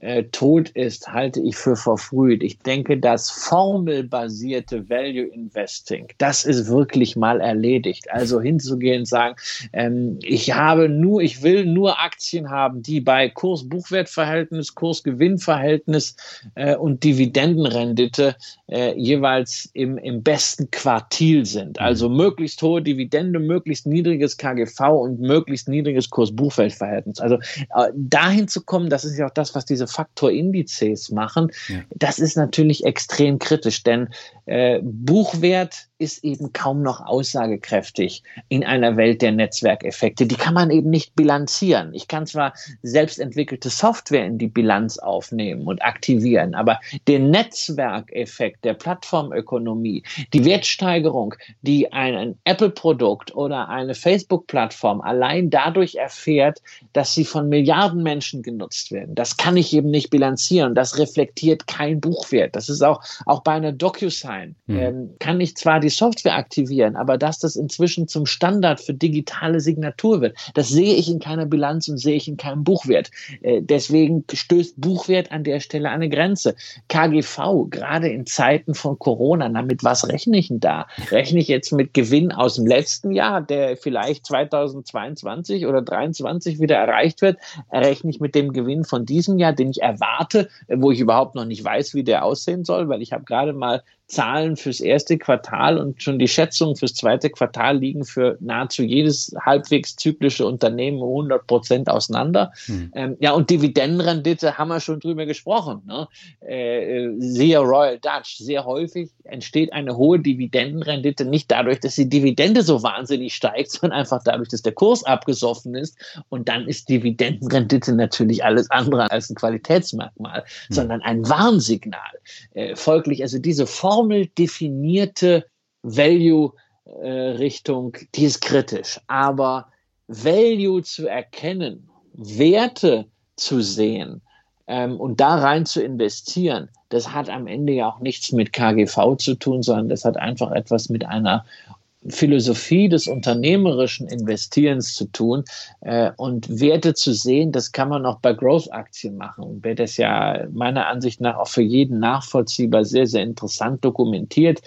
äh, tot ist, halte ich für verfrüht. Ich denke, das formelbasierte Value Investing, das ist wirklich mal erledigt. Also hinzugehen und sagen, ähm, ich habe nur, ich will nur Aktien haben, die bei Kurs-Buchwert-Verhältnis, Kurs-Gewinn-Verhältnis äh, und Dividendenrendite äh, jeweils im, im besten Quartil sind. Mhm. Also möglichst hohe Dividende, möglichst niedriges KGV und möglichst niedriges Kurs-Buchwert-Verhältnis. Also äh, dahin zu kommen, das ist ja auch das, was diese Faktorindizes machen, ja. das ist natürlich extrem kritisch, denn äh, Buchwert ist eben kaum noch aussagekräftig in einer Welt der Netzwerkeffekte. Die kann man eben nicht bilanzieren. Ich kann zwar selbst entwickelte Software in die Bilanz aufnehmen und aktivieren, aber der Netzwerkeffekt der Plattformökonomie, die Wertsteigerung, die ein Apple-Produkt oder eine Facebook-Plattform allein dadurch erfährt, dass sie von Milliarden Menschen genutzt werden, das kann ich eben nicht bilanzieren. Das reflektiert kein Buchwert. Das ist auch, auch bei einer DocuSign. Mhm. Ähm, kann ich zwar die Software aktivieren, aber dass das inzwischen zum Standard für digitale Signatur wird, das sehe ich in keiner Bilanz und sehe ich in keinem Buchwert. Äh, deswegen stößt Buchwert an der Stelle eine Grenze. KGV, gerade in Zeiten von Corona, na, mit was rechne ich denn da? Rechne ich jetzt mit Gewinn aus dem letzten Jahr, der vielleicht 2022 oder 2023 wieder erreicht wird? Rechne ich mit dem Gewinn von diesem Jahr, den ich erwarte, wo ich überhaupt noch nicht weiß, wie der aussehen soll, weil ich habe gerade mal Zahlen fürs erste Quartal und schon die Schätzungen fürs zweite Quartal liegen für nahezu jedes halbwegs zyklische Unternehmen 100 Prozent auseinander. Hm. Ähm, ja, und Dividendenrendite haben wir schon drüber gesprochen. Ne? Äh, siehe Royal Dutch. Sehr häufig entsteht eine hohe Dividendenrendite nicht dadurch, dass die Dividende so wahnsinnig steigt, (laughs) sondern einfach dadurch, dass der Kurs abgesoffen ist. Und dann ist Dividendenrendite natürlich alles andere als ein Qualitätsmerkmal, hm. sondern ein Warnsignal. Äh, folglich also diese Form formeldefinierte Value-Richtung, äh, die ist kritisch. Aber Value zu erkennen, Werte zu sehen ähm, und da rein zu investieren, das hat am Ende ja auch nichts mit KGV zu tun, sondern das hat einfach etwas mit einer Philosophie des unternehmerischen Investierens zu tun äh, und Werte zu sehen, das kann man auch bei Growth-Aktien machen. Und wer das ja meiner Ansicht nach auch für jeden nachvollziehbar sehr, sehr interessant dokumentiert,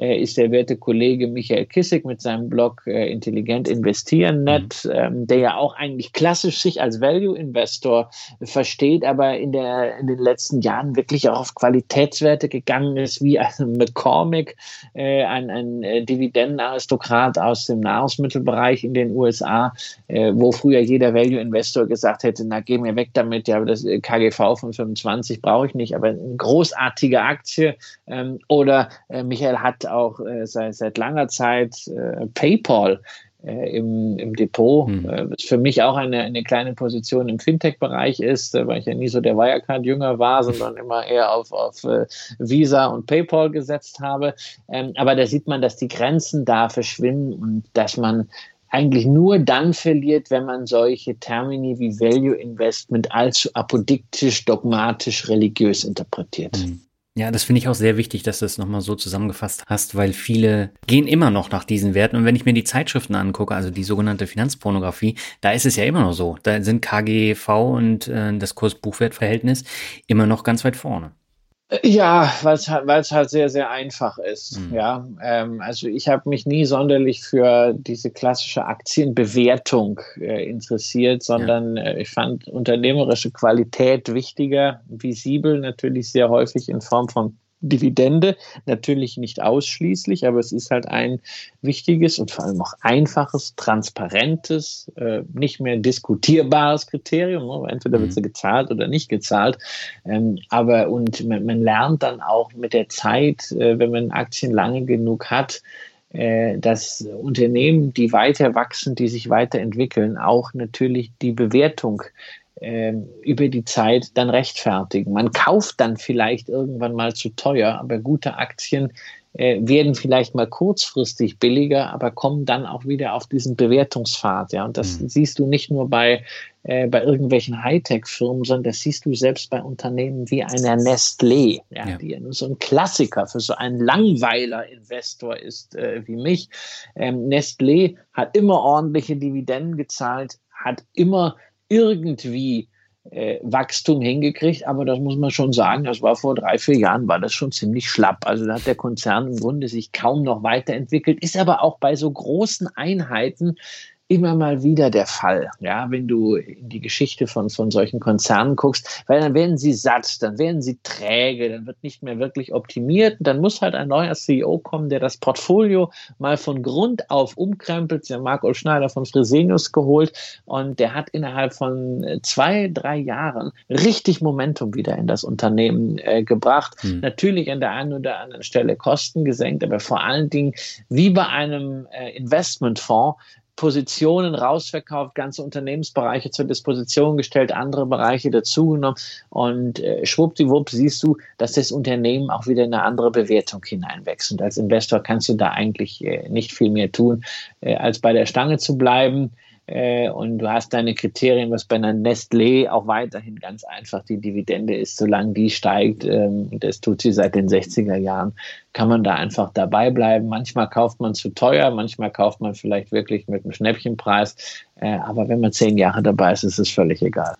ist der werte Kollege Michael Kissig mit seinem Blog äh, Intelligent Investieren Net, mhm. ähm, der ja auch eigentlich klassisch sich als Value Investor versteht, aber in, der, in den letzten Jahren wirklich auch auf Qualitätswerte gegangen ist, wie ein McCormick, äh, ein, ein äh, Dividendenaristokrat aus dem Nahrungsmittelbereich in den USA, äh, wo früher jeder Value Investor gesagt hätte, na geh mir weg damit, ja, das äh, KGV von 25 brauche ich nicht, aber eine großartige Aktie ähm, oder äh, Michael hat auch äh, seit, seit langer Zeit äh, PayPal äh, im, im Depot, hm. äh, was für mich auch eine, eine kleine Position im Fintech-Bereich ist, äh, weil ich ja nie so der Wirecard-Jünger war, (laughs) sondern immer eher auf, auf Visa und PayPal gesetzt habe. Ähm, aber da sieht man, dass die Grenzen da verschwimmen und dass man eigentlich nur dann verliert, wenn man solche Termini wie Value Investment allzu apodiktisch, dogmatisch, religiös interpretiert.
Mhm. Ja, das finde ich auch sehr wichtig, dass du es nochmal so zusammengefasst hast, weil viele gehen immer noch nach diesen Werten. Und wenn ich mir die Zeitschriften angucke, also die sogenannte Finanzpornografie, da ist es ja immer noch so. Da sind KGV und äh, das Kurs-Buchwert-Verhältnis immer noch ganz weit vorne.
Ja, weil es halt, halt sehr, sehr einfach ist. Mhm. Ja, ähm, also ich habe mich nie sonderlich für diese klassische Aktienbewertung äh, interessiert, sondern ja. äh, ich fand unternehmerische Qualität wichtiger, visibel natürlich sehr häufig in Form von Dividende. Natürlich nicht ausschließlich, aber es ist halt ein wichtiges und vor allem auch einfaches, transparentes, äh, nicht mehr diskutierbares Kriterium. Ne? Entweder mhm. wird sie gezahlt oder nicht gezahlt. Ähm, aber und man, man, lernt dann auch mit der Zeit, äh, wenn man Aktien lange genug hat, äh, dass Unternehmen, die weiter wachsen, die sich weiterentwickeln, auch natürlich die Bewertung über die Zeit dann rechtfertigen. Man kauft dann vielleicht irgendwann mal zu teuer, aber gute Aktien äh, werden vielleicht mal kurzfristig billiger, aber kommen dann auch wieder auf diesen Bewertungspfad. Ja, und das mhm. siehst du nicht nur bei äh, bei irgendwelchen Hightech-Firmen, sondern das siehst du selbst bei Unternehmen wie einer Nestlé, ja, ja. die so ein Klassiker für so einen Langweiler-Investor ist äh, wie mich. Ähm, Nestlé hat immer ordentliche Dividenden gezahlt, hat immer irgendwie äh, Wachstum hingekriegt, aber das muss man schon sagen, das war vor drei, vier Jahren, war das schon ziemlich schlapp. Also da hat der Konzern im Grunde sich kaum noch weiterentwickelt, ist aber auch bei so großen Einheiten immer mal wieder der Fall, ja, wenn du in die Geschichte von, von solchen Konzernen guckst, weil dann werden sie satt, dann werden sie träge, dann wird nicht mehr wirklich optimiert, dann muss halt ein neuer CEO kommen, der das Portfolio mal von Grund auf umkrempelt. Sie haben Marco Schneider von Fresenius geholt und der hat innerhalb von äh, zwei, drei Jahren richtig Momentum wieder in das Unternehmen äh, gebracht. Hm. Natürlich an der einen oder anderen Stelle Kosten gesenkt, aber vor allen Dingen wie bei einem äh, Investmentfonds Positionen rausverkauft, ganze Unternehmensbereiche zur Disposition gestellt, andere Bereiche dazugenommen und äh, schwuppdiwupp siehst du, dass das Unternehmen auch wieder in eine andere Bewertung hineinwächst. Und als Investor kannst du da eigentlich äh, nicht viel mehr tun, äh, als bei der Stange zu bleiben und du hast deine Kriterien, was bei einer Nestlé auch weiterhin ganz einfach die Dividende ist, solange die steigt, ähm, das tut sie seit den 60er Jahren, kann man da einfach dabei bleiben. Manchmal kauft man zu teuer, manchmal kauft man vielleicht wirklich mit einem Schnäppchenpreis, äh, aber wenn man zehn Jahre dabei ist, ist es völlig egal.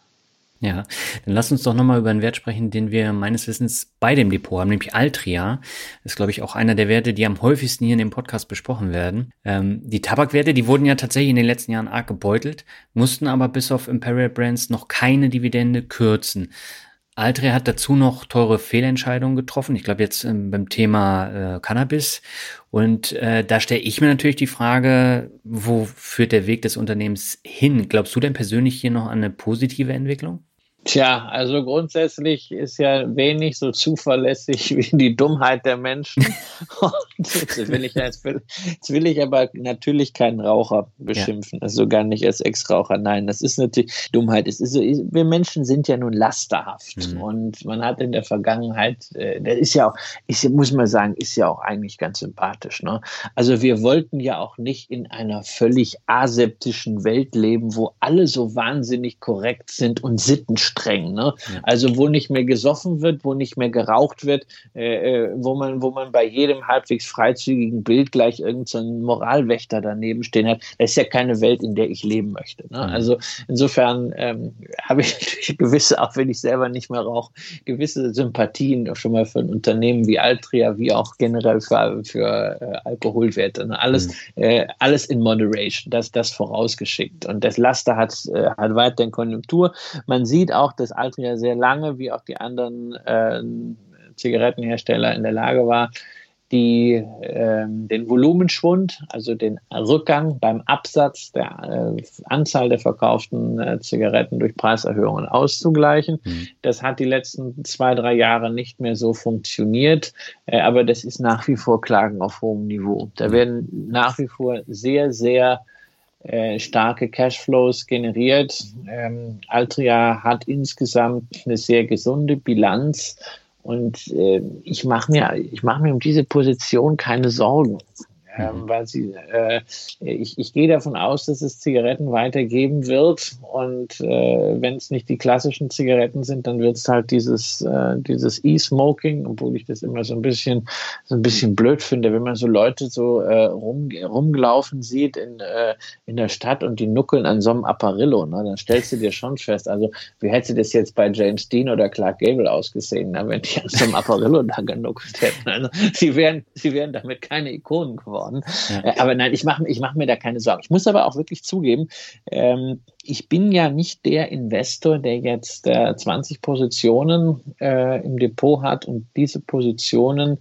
Ja, dann lass uns doch nochmal über einen Wert sprechen, den wir meines Wissens bei dem Depot haben, nämlich Altria. Ist, glaube ich, auch einer der Werte, die am häufigsten hier in dem Podcast besprochen werden. Ähm, die Tabakwerte, die wurden ja tatsächlich in den letzten Jahren arg gebeutelt, mussten aber bis auf Imperial Brands noch keine Dividende kürzen. Altria hat dazu noch teure Fehlentscheidungen getroffen. Ich glaube jetzt ähm, beim Thema äh, Cannabis. Und äh, da stelle ich mir natürlich die Frage, wo führt der Weg des Unternehmens hin? Glaubst du denn persönlich hier noch an eine positive Entwicklung?
Tja, also grundsätzlich ist ja wenig so zuverlässig (laughs) wie die Dummheit der Menschen. (laughs) Jetzt will ich, jetzt will, jetzt will ich aber natürlich keinen Raucher beschimpfen, ja. also gar nicht als Ex-Raucher. Nein, das ist natürlich Dummheit. Es ist wir Menschen sind ja nun lasterhaft mhm. und man hat in der Vergangenheit, äh, das ist ja auch, ist, muss man sagen, ist ja auch eigentlich ganz sympathisch. Ne? Also wir wollten ja auch nicht in einer völlig aseptischen Welt leben, wo alle so wahnsinnig korrekt sind und Sitten streng. Ne? Ja. Also wo nicht mehr gesoffen wird, wo nicht mehr geraucht wird, äh, äh, wo, man, wo man bei jedem halbwegs freizügigen Bild gleich irgendeinen so Moralwächter daneben stehen hat. Das ist ja keine Welt, in der ich leben möchte. Ne? Mhm. Also insofern ähm, (laughs) habe ich natürlich gewisse, auch wenn ich selber nicht mehr rauche, gewisse Sympathien schon mal für ein Unternehmen wie Altria, wie auch generell für, für äh, Alkoholwerte. Ne? Alles, mhm. äh, alles in Moderation, das, das vorausgeschickt. Und das Laster hat, äh, hat weiterhin Konjunktur. Man sieht auch, auch, dass Altria sehr lange, wie auch die anderen äh, Zigarettenhersteller in der Lage war, die, äh, den Volumenschwund, also den Rückgang beim Absatz der äh, Anzahl der verkauften äh, Zigaretten durch Preiserhöhungen auszugleichen. Mhm. Das hat die letzten zwei, drei Jahre nicht mehr so funktioniert, äh, aber das ist nach wie vor Klagen auf hohem Niveau. Da werden nach wie vor sehr, sehr starke Cashflows generiert. Ähm, Altria hat insgesamt eine sehr gesunde Bilanz und äh, ich mache mir, ich mache mir um diese Position keine Sorgen ähm, weil sie, äh, ich, ich gehe davon aus, dass es Zigaretten weitergeben wird und äh, wenn es nicht die klassischen Zigaretten sind, dann wird es halt dieses äh, dieses E-Smoking, obwohl ich das immer so ein bisschen so ein bisschen blöd finde, wenn man so Leute so äh, rum, rumgelaufen sieht in, äh, in der Stadt und die nuckeln an so einem Apparillo, ne? dann stellst du dir schon fest, also wie hätte das jetzt bei James Dean oder Clark Gable ausgesehen, ne? wenn die an so einem Apparillo da genuckelt hätten. Also, sie wären sie wären damit keine Ikonen geworden geworden. Ja. Äh, aber nein, ich mache ich mach mir da keine Sorgen. Ich muss aber auch wirklich zugeben, ähm, ich bin ja nicht der Investor, der jetzt äh, 20 Positionen äh, im Depot hat und diese Positionen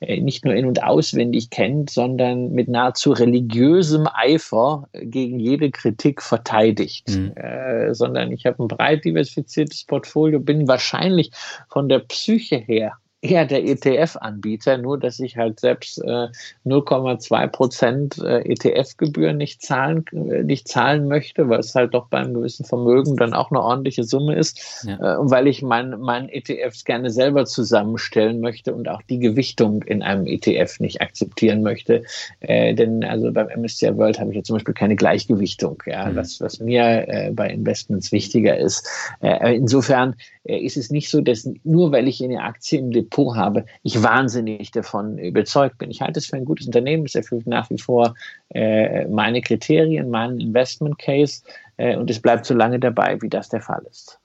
äh, nicht nur in- und auswendig kennt, sondern mit nahezu religiösem Eifer gegen jede Kritik verteidigt. Mhm. Äh, sondern ich habe ein breit diversifiziertes Portfolio, bin wahrscheinlich von der Psyche her eher der ETF-Anbieter, nur dass ich halt selbst äh, 0,2 Prozent äh, ETF-Gebühren nicht zahlen, äh, nicht zahlen möchte, weil es halt doch beim gewissen Vermögen dann auch eine ordentliche Summe ist ja. äh, weil ich mein, mein ETFs gerne selber zusammenstellen möchte und auch die Gewichtung in einem ETF nicht akzeptieren möchte. Äh, denn also beim MSCI World habe ich ja zum Beispiel keine Gleichgewichtung, ja, mhm. was, was mir äh, bei Investments wichtiger ist. Äh, insofern äh, ist es nicht so, dass nur weil ich eine Aktie im Depot habe, ich wahnsinnig davon überzeugt bin. Ich halte es für ein gutes Unternehmen, es erfüllt nach wie vor äh, meine Kriterien, meinen Investment Case äh, und es bleibt so lange dabei, wie das der Fall ist.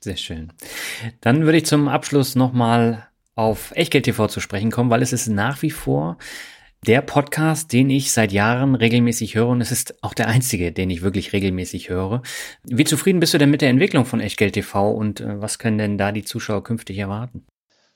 Sehr schön. Dann würde ich zum Abschluss nochmal auf Echtgeld TV zu sprechen kommen, weil es ist nach wie vor der Podcast, den ich seit Jahren regelmäßig höre und es ist auch der einzige, den ich wirklich regelmäßig höre. Wie zufrieden bist du denn mit der Entwicklung von Echtgeld TV und äh, was können denn da die Zuschauer künftig erwarten?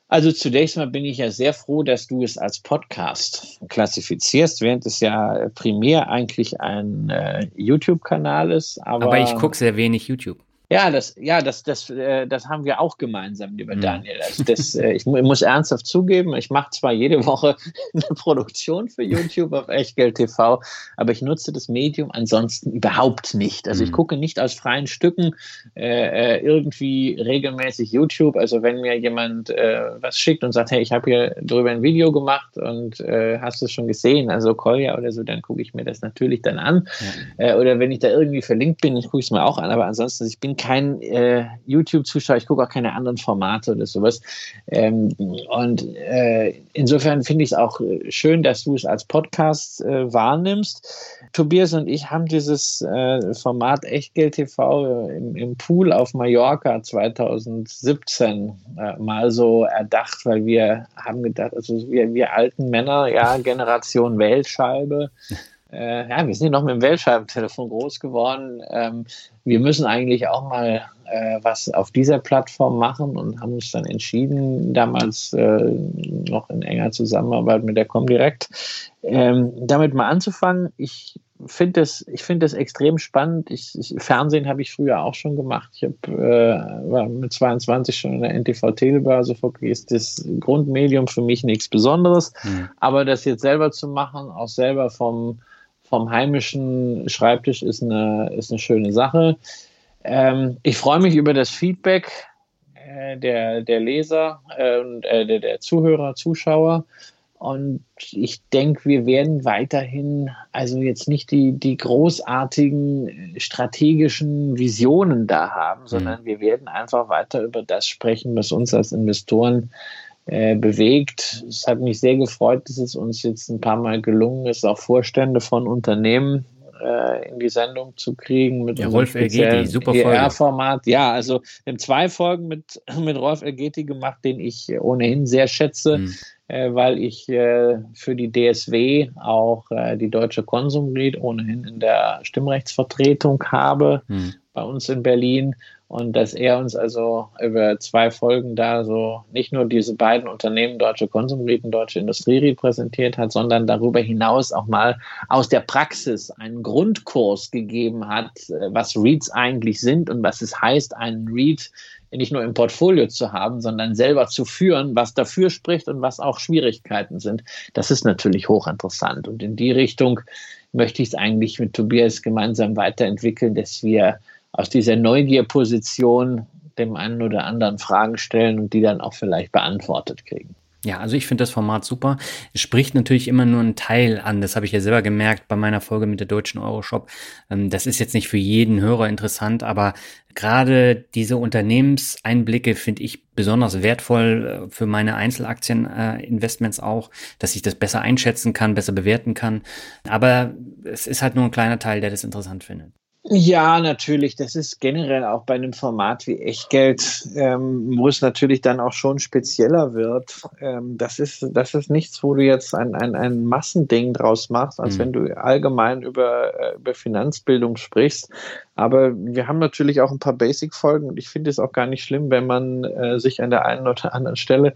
Also zunächst mal bin ich ja sehr froh, dass du es als Podcast klassifizierst, während es ja primär eigentlich ein äh, YouTube-Kanal ist. Aber,
aber ich gucke sehr wenig YouTube.
Ja, das, ja, das, das, äh, das haben wir auch gemeinsam, lieber mhm. Daniel. Also das, äh, ich, ich muss ernsthaft zugeben, ich mache zwar jede Woche (laughs) eine Produktion für YouTube auf Echtgeld TV, aber ich nutze das Medium ansonsten überhaupt nicht. Also ich mhm. gucke nicht aus freien Stücken äh, äh, irgendwie regelmäßig YouTube. Also wenn mir jemand äh, was schickt und sagt, hey, ich habe hier drüber ein Video gemacht und äh, hast du es schon gesehen, also Kolja oder so, dann gucke ich mir das natürlich dann an. Ja. Oder wenn ich da irgendwie verlinkt bin, ich gucke es mir auch an. Aber ansonsten, ich bin kein äh, YouTube-Zuschauer, ich gucke auch keine anderen Formate oder sowas. Ähm, und äh, insofern finde ich es auch äh, schön, dass du es als Podcast äh, wahrnimmst. Tobias und ich haben dieses äh, Format Echtgeld TV äh, im, im, Pool auf Mallorca 2017 mal so erdacht, weil wir haben gedacht, also wir, wir alten Männer, ja, Generation Weltscheibe. Äh, ja, wir sind ja noch mit dem Weltscheibentelefon groß geworden. Ähm, wir müssen eigentlich auch mal äh, was auf dieser Plattform machen und haben uns dann entschieden, damals äh, noch in enger Zusammenarbeit mit der Comdirect, ähm, damit mal anzufangen. Ich finde das, ich finde das extrem spannend. Ich, ich, Fernsehen habe ich früher auch schon gemacht. Ich hab, äh, war mit 22 schon in der NTV Telebörse ist das Grundmedium für mich nichts Besonderes. Mhm. Aber das jetzt selber zu machen, auch selber vom, vom heimischen Schreibtisch ist eine, ist eine schöne Sache. Ähm, ich freue mich über das Feedback äh, der, der Leser äh, und äh, der, der Zuhörer, Zuschauer. Und ich denke, wir werden weiterhin, also jetzt nicht die, die großartigen strategischen Visionen da haben, mhm. sondern wir werden einfach weiter über das sprechen, was uns als Investoren äh, bewegt. Es hat mich sehr gefreut, dass es uns jetzt ein paar Mal gelungen ist, auch Vorstände von Unternehmen äh, in die Sendung zu kriegen mit
ja, Rolf Elgeti, super Folge.
format Ja, also wir haben zwei Folgen mit, (clears throat) mit Rolf Elgeti gemacht, den ich ohnehin sehr schätze. Mhm äh, weil ich äh, für die DSW auch äh, die Deutsche Konsumglied ohnehin in der Stimmrechtsvertretung habe hm. bei uns in Berlin und dass er uns also über zwei Folgen da so nicht nur diese beiden Unternehmen, Deutsche Konsumglied und Deutsche Industrie präsentiert hat, sondern darüber hinaus auch mal aus der Praxis einen Grundkurs gegeben hat, äh, was REITs eigentlich sind und was es heißt, einen REIT nicht nur im Portfolio zu haben, sondern selber zu führen, was dafür spricht und was auch Schwierigkeiten sind. Das ist natürlich hochinteressant. Und in die Richtung möchte ich es eigentlich mit Tobias gemeinsam weiterentwickeln, dass wir aus dieser Neugierposition dem einen oder anderen Fragen stellen und die dann auch vielleicht beantwortet kriegen.
Ja, also ich finde das Format super. Es spricht natürlich immer nur einen Teil an. Das habe ich ja selber gemerkt bei meiner Folge mit der deutschen Euroshop. Ähm, das ist jetzt nicht für jeden Hörer interessant, aber gerade diese Unternehmenseinblicke finde ich besonders wertvoll äh, für meine Einzelaktieninvestments auch, dass ich das besser einschätzen kann, besser bewerten kann. Aber es ist halt nur ein kleiner Teil, der das interessant findet.
Ja, natürlich. Das ist generell auch bei einem Format wie Echtgeld, ähm, wo es natürlich dann auch schon spezieller wird. Ähm, das, ist, das ist nichts, wo du jetzt ein, ein, ein Massending draus machst, als mhm. wenn du allgemein über, äh, über Finanzbildung sprichst. Aber wir haben natürlich auch ein paar Basic-Folgen und ich finde es auch gar nicht schlimm, wenn man äh, sich an der einen oder anderen Stelle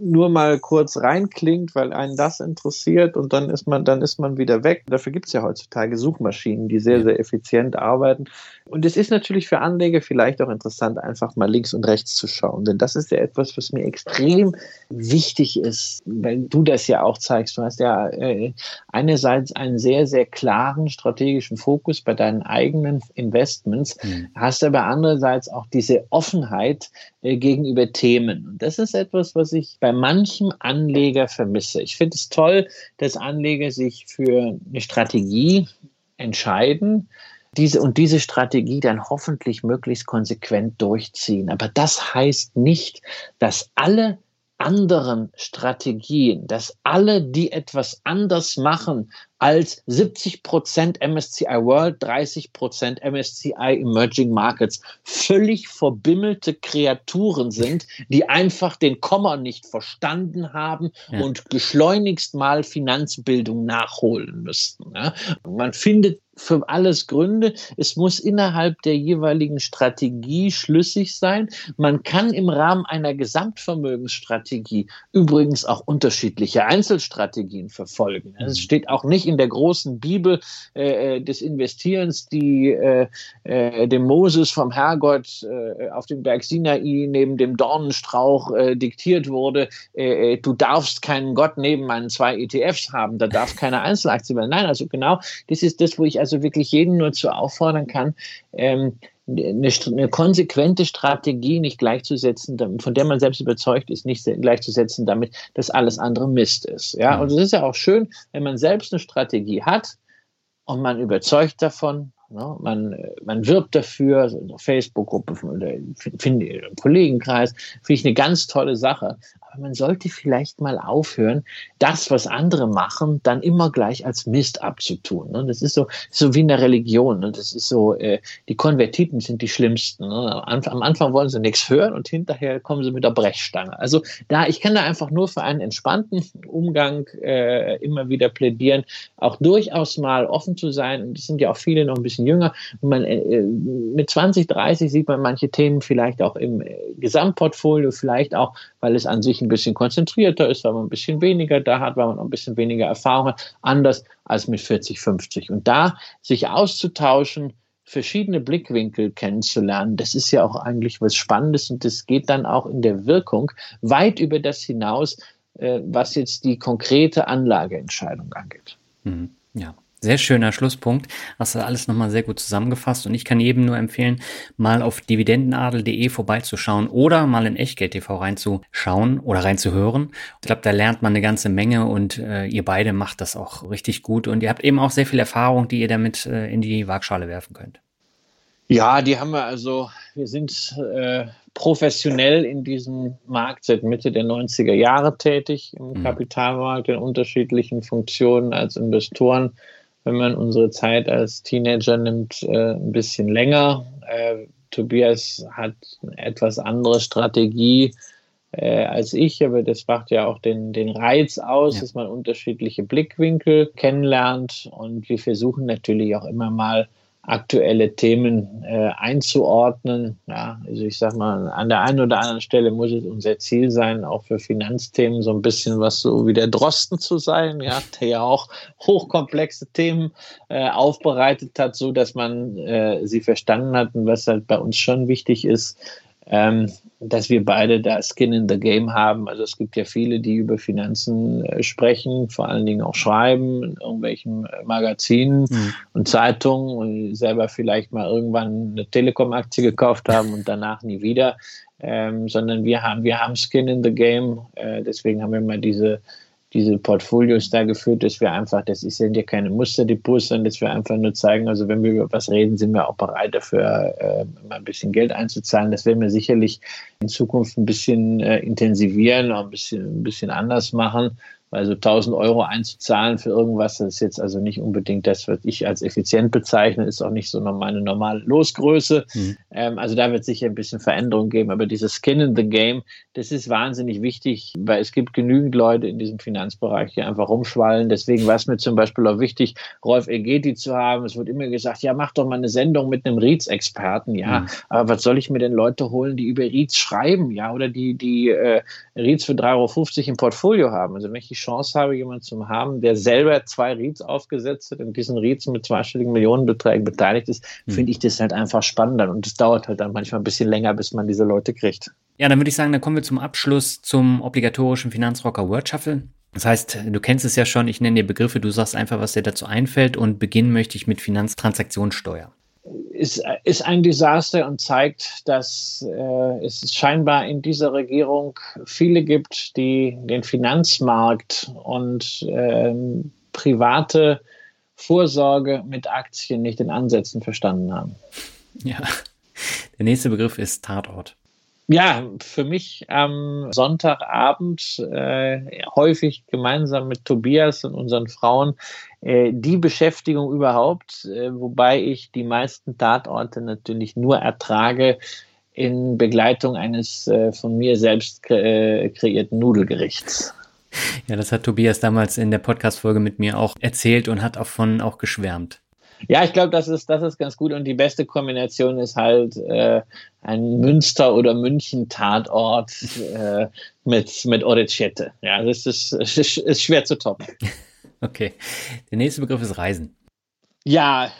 nur mal kurz reinklingt, weil einen das interessiert und dann ist man, dann ist man wieder weg. Dafür gibt es ja heutzutage Suchmaschinen, die sehr, sehr effizient arbeiten. Und es ist natürlich für Anleger vielleicht auch interessant, einfach mal links und rechts zu schauen. Denn das ist ja etwas, was mir extrem wichtig ist, weil du das ja auch zeigst. Du hast ja äh, einerseits einen sehr, sehr klaren strategischen Fokus bei deinen eigenen Investments, mhm. hast aber andererseits auch diese Offenheit gegenüber Themen. Und das ist etwas, was ich bei manchem Anleger vermisse. Ich finde es toll, dass Anleger sich für eine Strategie entscheiden, diese und diese Strategie dann hoffentlich möglichst konsequent durchziehen. Aber das heißt nicht, dass alle anderen Strategien, dass alle, die etwas anders machen als 70% MSCI World, 30% MSCI Emerging Markets völlig verbimmelte Kreaturen sind, die einfach den Komma nicht verstanden haben ja. und geschleunigst mal Finanzbildung nachholen müssten. Ja. Man findet für alles Gründe. Es muss innerhalb der jeweiligen Strategie schlüssig sein. Man kann im Rahmen einer Gesamtvermögensstrategie übrigens auch unterschiedliche Einzelstrategien verfolgen. Es steht auch nicht in der großen Bibel äh, äh, des Investierens, die äh, äh, dem Moses vom Herrgott äh, auf dem Berg Sinai neben dem Dornenstrauch äh, diktiert wurde, du darfst keinen Gott neben meinen zwei ETFs haben, da darf keine Einzelaktie werden. Nein, also genau, das ist das, wo ich also wirklich jeden nur zu auffordern kann, ähm, eine, eine, konsequente Strategie nicht gleichzusetzen, von der man selbst überzeugt ist, nicht gleichzusetzen damit, dass alles andere Mist ist. Ja, und es ist ja auch schön, wenn man selbst eine Strategie hat und man überzeugt davon, Ne? Man, man wirbt dafür, also in der Facebook-Gruppe, im Kollegenkreis, finde ich eine ganz tolle Sache. man sollte vielleicht mal aufhören, das, was andere machen, dann immer gleich als Mist abzutun. Ne? Das ist so, so wie in der Religion. Ne? Das ist so, äh, die Konvertiten sind die schlimmsten. Ne? Am Anfang wollen sie nichts hören und hinterher kommen sie mit der Brechstange. Also da, ich kann da einfach nur für einen entspannten Umgang äh, immer wieder plädieren, auch durchaus mal offen zu sein. Es sind ja auch viele noch ein bisschen jünger. Man, äh, mit 20, 30 sieht man manche Themen vielleicht auch im äh, Gesamtportfolio, vielleicht auch, weil es an sich ein bisschen konzentrierter ist, weil man ein bisschen weniger da hat, weil man auch ein bisschen weniger Erfahrung hat, anders als mit 40, 50. Und da sich auszutauschen, verschiedene Blickwinkel kennenzulernen, das ist ja auch eigentlich was Spannendes und das geht dann auch in der Wirkung weit über das hinaus, äh, was jetzt die konkrete Anlageentscheidung angeht.
Mhm. Ja, sehr schöner Schlusspunkt. Hast du alles nochmal sehr gut zusammengefasst. Und ich kann jedem nur empfehlen, mal auf dividendenadel.de vorbeizuschauen oder mal in Echtgeld TV reinzuschauen oder reinzuhören. Ich glaube, da lernt man eine ganze Menge und äh, ihr beide macht das auch richtig gut. Und ihr habt eben auch sehr viel Erfahrung, die ihr damit äh, in die Waagschale werfen könnt.
Ja, die haben wir also, wir sind äh, professionell in diesem Markt seit Mitte der 90er Jahre tätig, im mhm. Kapitalmarkt in unterschiedlichen Funktionen als Investoren wenn man unsere Zeit als Teenager nimmt, äh, ein bisschen länger. Äh, Tobias hat eine etwas andere Strategie äh, als ich, aber das macht ja auch den, den Reiz aus, ja. dass man unterschiedliche Blickwinkel kennenlernt und wir versuchen natürlich auch immer mal aktuelle Themen äh, einzuordnen. Ja, also ich sag mal, an der einen oder anderen Stelle muss es unser Ziel sein, auch für Finanzthemen so ein bisschen was so wie der Drosten zu sein, ja, der ja auch hochkomplexe Themen äh, aufbereitet hat, so dass man äh, sie verstanden hat und was halt bei uns schon wichtig ist, ähm, dass wir beide da Skin in the Game haben. Also es gibt ja viele, die über Finanzen äh, sprechen, vor allen Dingen auch schreiben in irgendwelchen äh, Magazinen mhm. und Zeitungen und selber vielleicht mal irgendwann eine Telekom-Aktie gekauft haben und danach nie wieder. Ähm, sondern wir haben, wir haben Skin in the Game. Äh, deswegen haben wir mal diese diese Portfolios da geführt, dass wir einfach, das sind ja keine Musterdepots, sondern dass wir einfach nur zeigen, also wenn wir über was reden, sind wir auch bereit dafür, äh, mal ein bisschen Geld einzuzahlen. Das werden wir sicherlich in Zukunft ein bisschen äh, intensivieren, auch ein bisschen, ein bisschen anders machen. Also 1000 Euro einzuzahlen für irgendwas, das ist jetzt also nicht unbedingt das, was ich als effizient bezeichne, ist auch nicht so meine normale Losgröße. Mhm. Ähm, also da wird sicher ein bisschen Veränderung geben, aber dieses Skin in the Game, das ist wahnsinnig wichtig, weil es gibt genügend Leute in diesem Finanzbereich, die einfach rumschwallen. Deswegen war es mir zum Beispiel auch wichtig, Rolf Egeti zu haben. Es wird immer gesagt, ja, mach doch mal eine Sendung mit einem REITs-Experten. Ja, mhm. aber was soll ich mir denn Leute holen, die über REITs schreiben, ja, oder die, die äh, REITs für 3,50 Euro im Portfolio haben? Also wenn ich Chance habe, jemanden zu haben, der selber zwei REITs aufgesetzt hat und diesen REITs mit zweistelligen Millionenbeträgen beteiligt ist, mhm. finde ich das halt einfach spannender. Und es dauert halt dann manchmal ein bisschen länger, bis man diese Leute kriegt.
Ja, dann würde ich sagen, dann kommen wir zum Abschluss zum obligatorischen Finanzrocker Word Shuffle. Das heißt, du kennst es ja schon, ich nenne dir Begriffe, du sagst einfach, was dir dazu einfällt und beginnen möchte ich mit Finanztransaktionssteuer
ist, ist ein Desaster und zeigt, dass äh, es scheinbar in dieser Regierung viele gibt, die den Finanzmarkt und äh, private Vorsorge mit Aktien nicht in Ansätzen verstanden haben.
Ja, der nächste Begriff ist Tatort.
Ja, für mich am Sonntagabend äh, häufig gemeinsam mit Tobias und unseren Frauen die Beschäftigung überhaupt, äh, wobei ich die meisten Tatorte natürlich nur ertrage in Begleitung eines äh, von mir selbst kre äh, kreierten Nudelgerichts.
Ja, das hat Tobias damals in der Podcast-Folge mit mir auch erzählt und hat davon auch geschwärmt.
Ja, ich glaube, das ist, das ist ganz gut und die beste Kombination ist halt äh, ein Münster- oder München-Tatort äh, mit, mit Orecchiette. Ja, das ist, ist, ist schwer zu toppen. (laughs)
Okay. Der nächste Begriff ist Reisen.
Ja,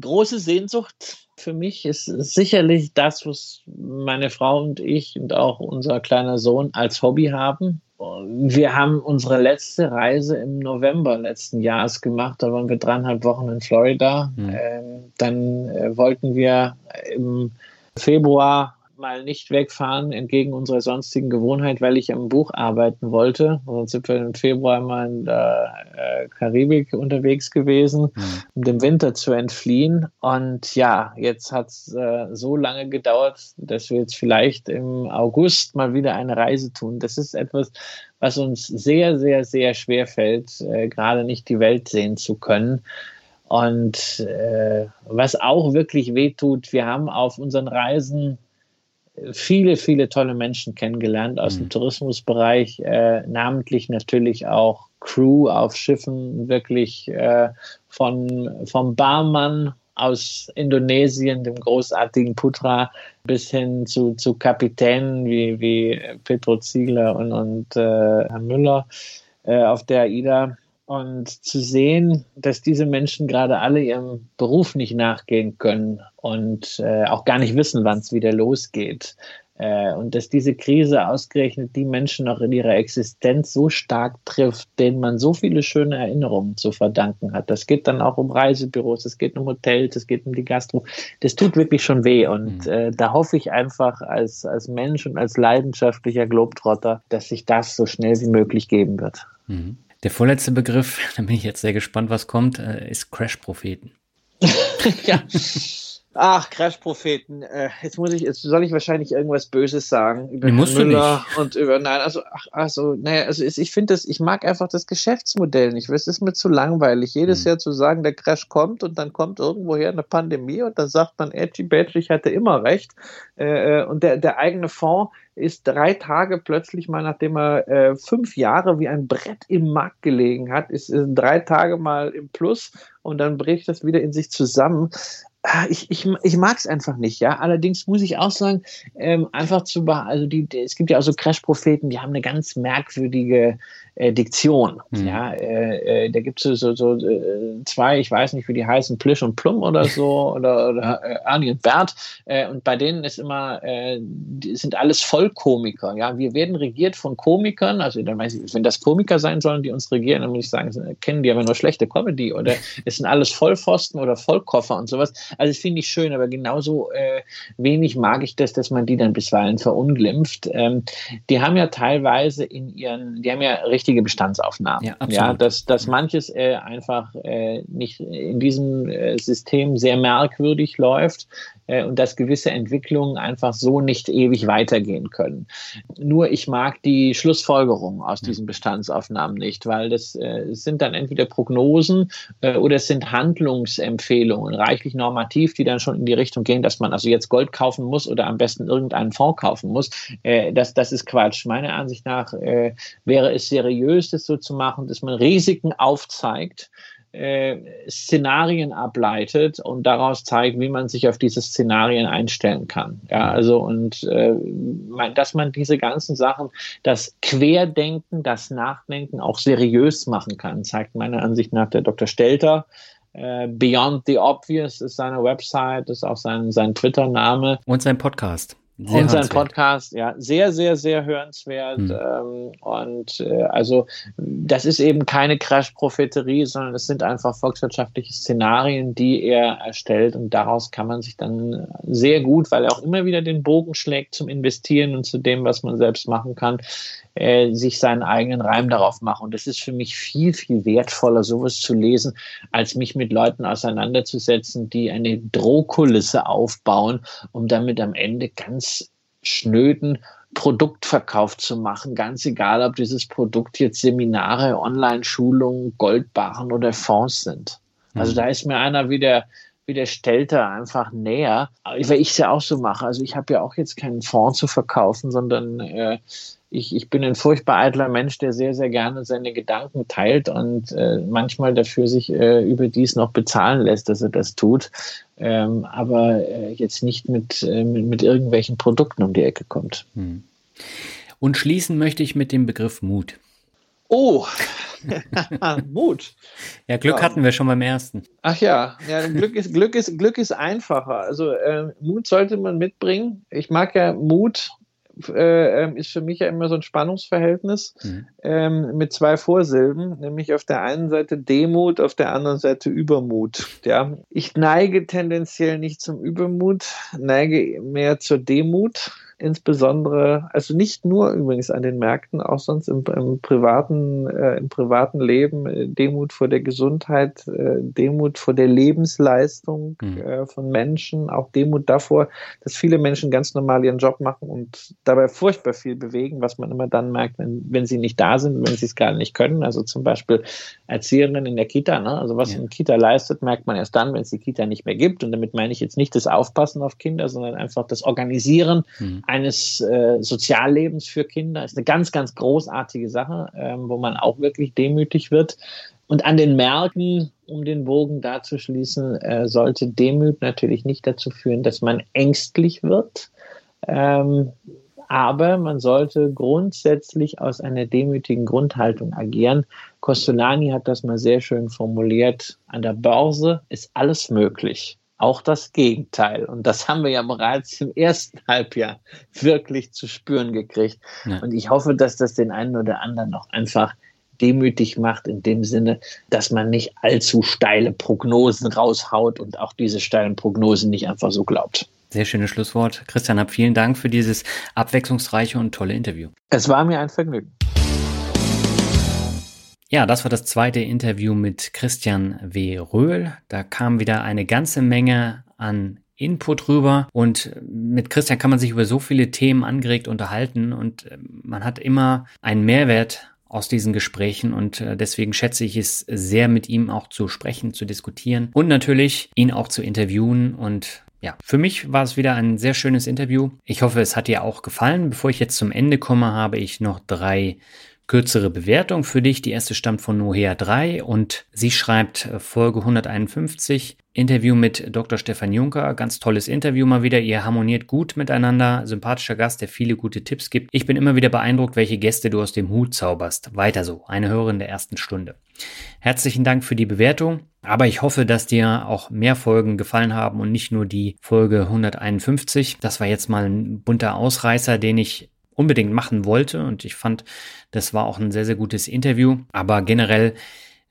große Sehnsucht für mich ist sicherlich das, was meine Frau und ich und auch unser kleiner Sohn als Hobby haben. Wir haben unsere letzte Reise im November letzten Jahres gemacht. Da waren wir dreieinhalb Wochen in Florida. Mhm. Ähm, dann äh, wollten wir im Februar mal nicht wegfahren, entgegen unserer sonstigen Gewohnheit, weil ich am Buch arbeiten wollte. Sonst sind wir im Februar mal in der äh, Karibik unterwegs gewesen, mhm. um dem Winter zu entfliehen. Und ja, jetzt hat es äh, so lange gedauert, dass wir jetzt vielleicht im August mal wieder eine Reise tun. Das ist etwas, was uns sehr, sehr, sehr schwer fällt, äh, gerade nicht die Welt sehen zu können. Und äh, was auch wirklich wehtut, wir haben auf unseren Reisen viele, viele tolle Menschen kennengelernt aus mhm. dem Tourismusbereich, äh, namentlich natürlich auch Crew auf Schiffen, wirklich äh, von, vom Barmann aus Indonesien, dem großartigen Putra, bis hin zu, zu Kapitänen wie, wie Petro Ziegler und, und äh, Herr Müller äh, auf der AIDA. Und zu sehen, dass diese Menschen gerade alle ihrem Beruf nicht nachgehen können und äh, auch gar nicht wissen, wann es wieder losgeht. Äh, und dass diese Krise ausgerechnet die Menschen noch in ihrer Existenz so stark trifft, denen man so viele schöne Erinnerungen zu verdanken hat. Das geht dann auch um Reisebüros, es geht um Hotels, es geht um die Gastro. Das tut wirklich schon weh. Und mhm. äh, da hoffe ich einfach als, als Mensch und als leidenschaftlicher Globetrotter, dass sich das so schnell wie möglich geben wird.
Mhm. Der vorletzte Begriff, (laughs) da bin ich jetzt sehr gespannt, was kommt, äh, ist Crash-Propheten. (laughs)
ja. Ach, Crash-Propheten. Äh, jetzt muss ich, jetzt soll ich wahrscheinlich irgendwas Böses sagen
über nee, Müller
und über nein, also ach, also naja, also ich finde das, ich mag einfach das Geschäftsmodell nicht. Es ist mir zu langweilig, jedes mhm. Jahr zu sagen, der Crash kommt und dann kommt irgendwoher eine Pandemie und dann sagt man, Edgy Badge, ich hatte immer recht. Äh, äh, und der, der eigene Fonds ist drei Tage plötzlich mal, nachdem er äh, fünf Jahre wie ein Brett im Markt gelegen hat, ist, ist drei Tage mal im Plus und dann bricht das wieder in sich zusammen. Ah, ich, ich, ich mag es einfach nicht, ja. Allerdings muss ich auch sagen, ähm, einfach zu, also die, es gibt ja auch so Crash-Propheten, die haben eine ganz merkwürdige äh, Diktion. Mhm. Ja, äh, äh, da gibt es so, so, so äh, zwei, ich weiß nicht, wie die heißen, Plisch und Plum oder so, (laughs) oder, oder äh, Ernie und Bert. Äh, und bei denen ist immer, äh, die sind alles Vollkomiker. Ja, wir werden regiert von Komikern. Also dann weiß ich, wenn das Komiker sein sollen, die uns regieren, dann muss ich sagen, kennen die aber nur schlechte Comedy oder es sind alles Vollpfosten oder Vollkoffer und sowas. Also das finde ich schön, aber genauso äh, wenig mag ich das, dass man die dann bisweilen verunglimpft. Ähm, die haben ja teilweise in ihren, die haben ja richtig richtige Bestandsaufnahmen. Ja, absolut. ja dass, dass manches äh, einfach äh, nicht in diesem äh, System sehr merkwürdig läuft und dass gewisse Entwicklungen einfach so nicht ewig weitergehen können. Nur ich mag die Schlussfolgerungen aus diesen Bestandsaufnahmen nicht, weil das äh, sind dann entweder Prognosen äh, oder es sind Handlungsempfehlungen, reichlich normativ, die dann schon in die Richtung gehen, dass man also jetzt Gold kaufen muss oder am besten irgendeinen Fonds kaufen muss. Äh, das, das ist Quatsch. Meiner Ansicht nach äh, wäre es seriös seriös das so zu machen, dass man Risiken aufzeigt, äh, Szenarien ableitet und daraus zeigt, wie man sich auf diese Szenarien einstellen kann. Ja, also und äh, dass man diese ganzen Sachen, das Querdenken, das Nachdenken auch seriös machen kann, zeigt meiner Ansicht nach der Dr. Stelter. Äh, Beyond the Obvious ist seine Website, ist auch sein, sein Twitter-Name.
Und sein Podcast.
Sehr und sein Podcast, ja, sehr, sehr, sehr hörenswert. Hm. Ähm, und äh, also das ist eben keine Crash-Propheterie, sondern es sind einfach volkswirtschaftliche Szenarien, die er erstellt. Und daraus kann man sich dann sehr gut, weil er auch immer wieder den Bogen schlägt zum Investieren und zu dem, was man selbst machen kann, äh, sich seinen eigenen Reim darauf machen. Und das ist für mich viel, viel wertvoller, sowas zu lesen, als mich mit Leuten auseinanderzusetzen, die eine Drohkulisse aufbauen, um damit am Ende ganz schnöden Produktverkauf zu machen, ganz egal, ob dieses Produkt jetzt Seminare, Online-Schulungen, Goldbarren oder Fonds sind. Also mhm. da ist mir einer wie der, wie der Stelter einfach näher, weil ich es ja auch so mache. Also ich habe ja auch jetzt keinen Fonds zu verkaufen, sondern äh, ich, ich bin ein furchtbar eitler Mensch, der sehr, sehr gerne seine Gedanken teilt und äh, manchmal dafür sich äh, überdies noch bezahlen lässt, dass er das tut, ähm, aber äh, jetzt nicht mit, äh, mit, mit, irgendwelchen Produkten um die Ecke kommt. Hm.
Und schließen möchte ich mit dem Begriff Mut.
Oh, (laughs) (laughs) Mut.
Ja, Glück ja. hatten wir schon beim ersten.
Ach ja, ja Glück, ist, Glück, ist, Glück ist einfacher. Also äh, Mut sollte man mitbringen. Ich mag ja Mut äh, ähm, ist für mich ja immer so ein Spannungsverhältnis mhm. ähm, mit zwei Vorsilben, nämlich auf der einen Seite Demut, auf der anderen Seite Übermut. Ja, ich neige tendenziell nicht zum Übermut, neige mehr zur Demut insbesondere, also nicht nur übrigens an den Märkten, auch sonst im, im privaten, äh, im privaten Leben, äh, Demut vor der Gesundheit, äh, Demut vor der Lebensleistung mhm. äh, von Menschen, auch Demut davor, dass viele Menschen ganz normal ihren Job machen und dabei furchtbar viel bewegen, was man immer dann merkt, wenn, wenn sie nicht da sind, wenn sie es gar nicht können. Also zum Beispiel Erzieherinnen in der Kita, ne? also was ja. eine Kita leistet, merkt man erst dann, wenn es die Kita nicht mehr gibt. Und damit meine ich jetzt nicht das Aufpassen auf Kinder, sondern einfach das Organisieren mhm eines äh, Soziallebens für Kinder ist eine ganz, ganz großartige Sache, ähm, wo man auch wirklich demütig wird. Und an den Märkten, um den Bogen da zu schließen, äh, sollte Demut natürlich nicht dazu führen, dass man ängstlich wird. Ähm, aber man sollte grundsätzlich aus einer demütigen Grundhaltung agieren. Costolani hat das mal sehr schön formuliert. An der Börse ist alles möglich auch das Gegenteil. Und das haben wir ja bereits im ersten Halbjahr wirklich zu spüren gekriegt. Ja. Und ich hoffe, dass das den einen oder anderen noch einfach demütig macht, in dem Sinne, dass man nicht allzu steile Prognosen raushaut und auch diese steilen Prognosen nicht einfach so glaubt.
Sehr schönes Schlusswort. Christian, hab vielen Dank für dieses abwechslungsreiche und tolle Interview.
Es war mir ein Vergnügen.
Ja, das war das zweite Interview mit Christian W. Röhl. Da kam wieder eine ganze Menge an Input rüber und mit Christian kann man sich über so viele Themen angeregt unterhalten und äh, man hat immer einen Mehrwert aus diesen Gesprächen und äh, deswegen schätze ich es sehr, mit ihm auch zu sprechen, zu diskutieren und natürlich ihn auch zu interviewen und ja, für mich war es wieder ein sehr schönes Interview. Ich hoffe, es hat dir auch gefallen. Bevor ich jetzt zum Ende komme, habe ich noch drei kürzere Bewertung für dich. Die erste stammt von Nohea3 und sie schreibt äh, Folge 151. Interview mit Dr. Stefan Juncker. Ganz tolles Interview mal wieder. Ihr harmoniert gut miteinander. Sympathischer Gast, der viele gute Tipps gibt. Ich bin immer wieder beeindruckt, welche Gäste du aus dem Hut zauberst. Weiter so. Eine Hörerin der ersten Stunde. Herzlichen Dank für die Bewertung. Aber ich hoffe, dass dir auch mehr Folgen gefallen haben und nicht nur die Folge 151. Das war jetzt mal ein bunter Ausreißer, den ich unbedingt machen wollte. Und ich fand, das war auch ein sehr, sehr gutes Interview. Aber generell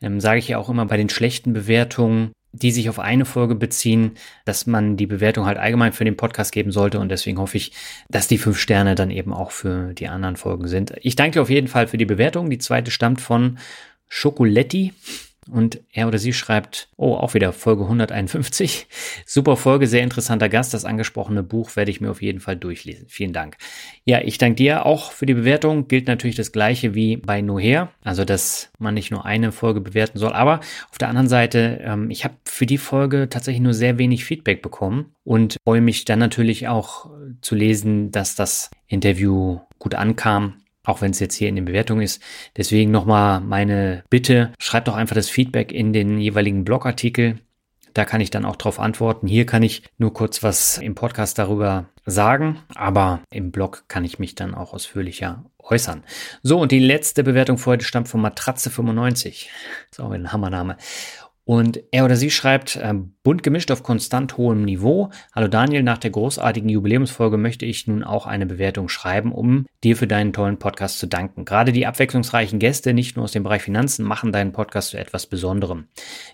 ähm, sage ich ja auch immer bei den schlechten Bewertungen, die sich auf eine Folge beziehen, dass man die Bewertung halt allgemein für den Podcast geben sollte. Und deswegen hoffe ich, dass die fünf Sterne dann eben auch für die anderen Folgen sind. Ich danke auf jeden Fall für die Bewertung. Die zweite stammt von Schokoletti. Und er oder sie schreibt, oh, auch wieder Folge 151. Super Folge, sehr interessanter Gast. Das angesprochene Buch werde ich mir auf jeden Fall durchlesen. Vielen Dank. Ja, ich danke dir auch für die Bewertung. Gilt natürlich das gleiche wie bei Noher. Also, dass man nicht nur eine Folge bewerten soll. Aber auf der anderen Seite, ähm, ich habe für die Folge tatsächlich nur sehr wenig Feedback bekommen und freue mich dann natürlich auch zu lesen, dass das Interview gut ankam auch wenn es jetzt hier in den Bewertungen ist. Deswegen nochmal meine Bitte, schreibt doch einfach das Feedback in den jeweiligen Blogartikel. Da kann ich dann auch drauf antworten. Hier kann ich nur kurz was im Podcast darüber sagen, aber im Blog kann ich mich dann auch ausführlicher äußern. So, und die letzte Bewertung für heute stammt von Matratze95. So, ein Hammername. Und er oder sie schreibt, äh, bunt gemischt auf konstant hohem Niveau. Hallo Daniel, nach der großartigen Jubiläumsfolge möchte ich nun auch eine Bewertung schreiben, um dir für deinen tollen Podcast zu danken. Gerade die abwechslungsreichen Gäste, nicht nur aus dem Bereich Finanzen, machen deinen Podcast zu etwas Besonderem.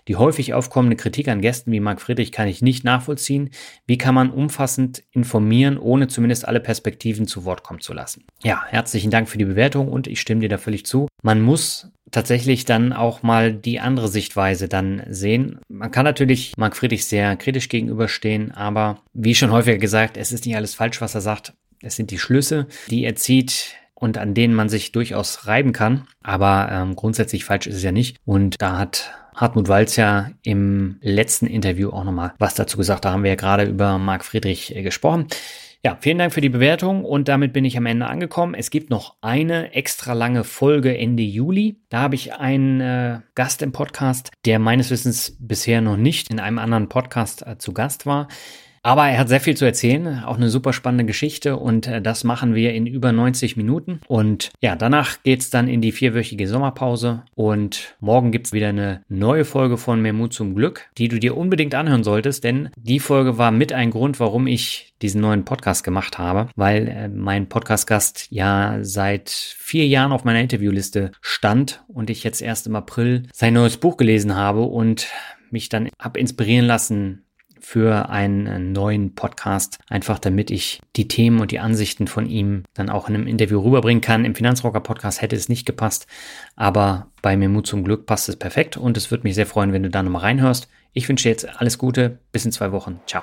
Die häufig aufkommende Kritik an Gästen wie Marc Friedrich kann ich nicht nachvollziehen. Wie kann man umfassend informieren, ohne zumindest alle Perspektiven zu Wort kommen zu lassen? Ja, herzlichen Dank für die Bewertung und ich stimme dir da völlig zu. Man muss tatsächlich dann auch mal die andere Sichtweise dann sehen. Man kann natürlich Marc Friedrich sehr kritisch gegenüberstehen, aber wie schon häufiger gesagt, es ist nicht alles falsch, was er sagt. Es sind die Schlüsse, die er zieht und an denen man sich durchaus reiben kann. Aber ähm, grundsätzlich falsch ist es ja nicht. Und da hat Hartmut Walz ja im letzten Interview auch nochmal was dazu gesagt. Da haben wir ja gerade über Marc Friedrich äh, gesprochen. Ja, vielen Dank für die Bewertung und damit bin ich am Ende angekommen. Es gibt noch eine extra lange Folge Ende Juli. Da habe ich einen äh, Gast im Podcast, der meines Wissens bisher noch nicht in einem anderen Podcast äh, zu Gast war. Aber er hat sehr viel zu erzählen, auch eine super spannende Geschichte und äh, das machen wir in über 90 Minuten. Und ja, danach geht's dann in die vierwöchige Sommerpause und morgen gibt's wieder eine neue Folge von Mehr zum Glück, die du dir unbedingt anhören solltest, denn die Folge war mit ein Grund, warum ich diesen neuen Podcast gemacht habe, weil äh, mein Podcast-Gast ja seit vier Jahren auf meiner Interviewliste stand und ich jetzt erst im April sein neues Buch gelesen habe und mich dann habe inspirieren lassen, für einen neuen Podcast, einfach damit ich die Themen und die Ansichten von ihm dann auch in einem Interview rüberbringen kann. Im Finanzrocker Podcast hätte es nicht gepasst, aber bei mir Mut zum Glück passt es perfekt und es würde mich sehr freuen, wenn du da nochmal reinhörst. Ich wünsche dir jetzt alles Gute, bis in zwei Wochen. Ciao.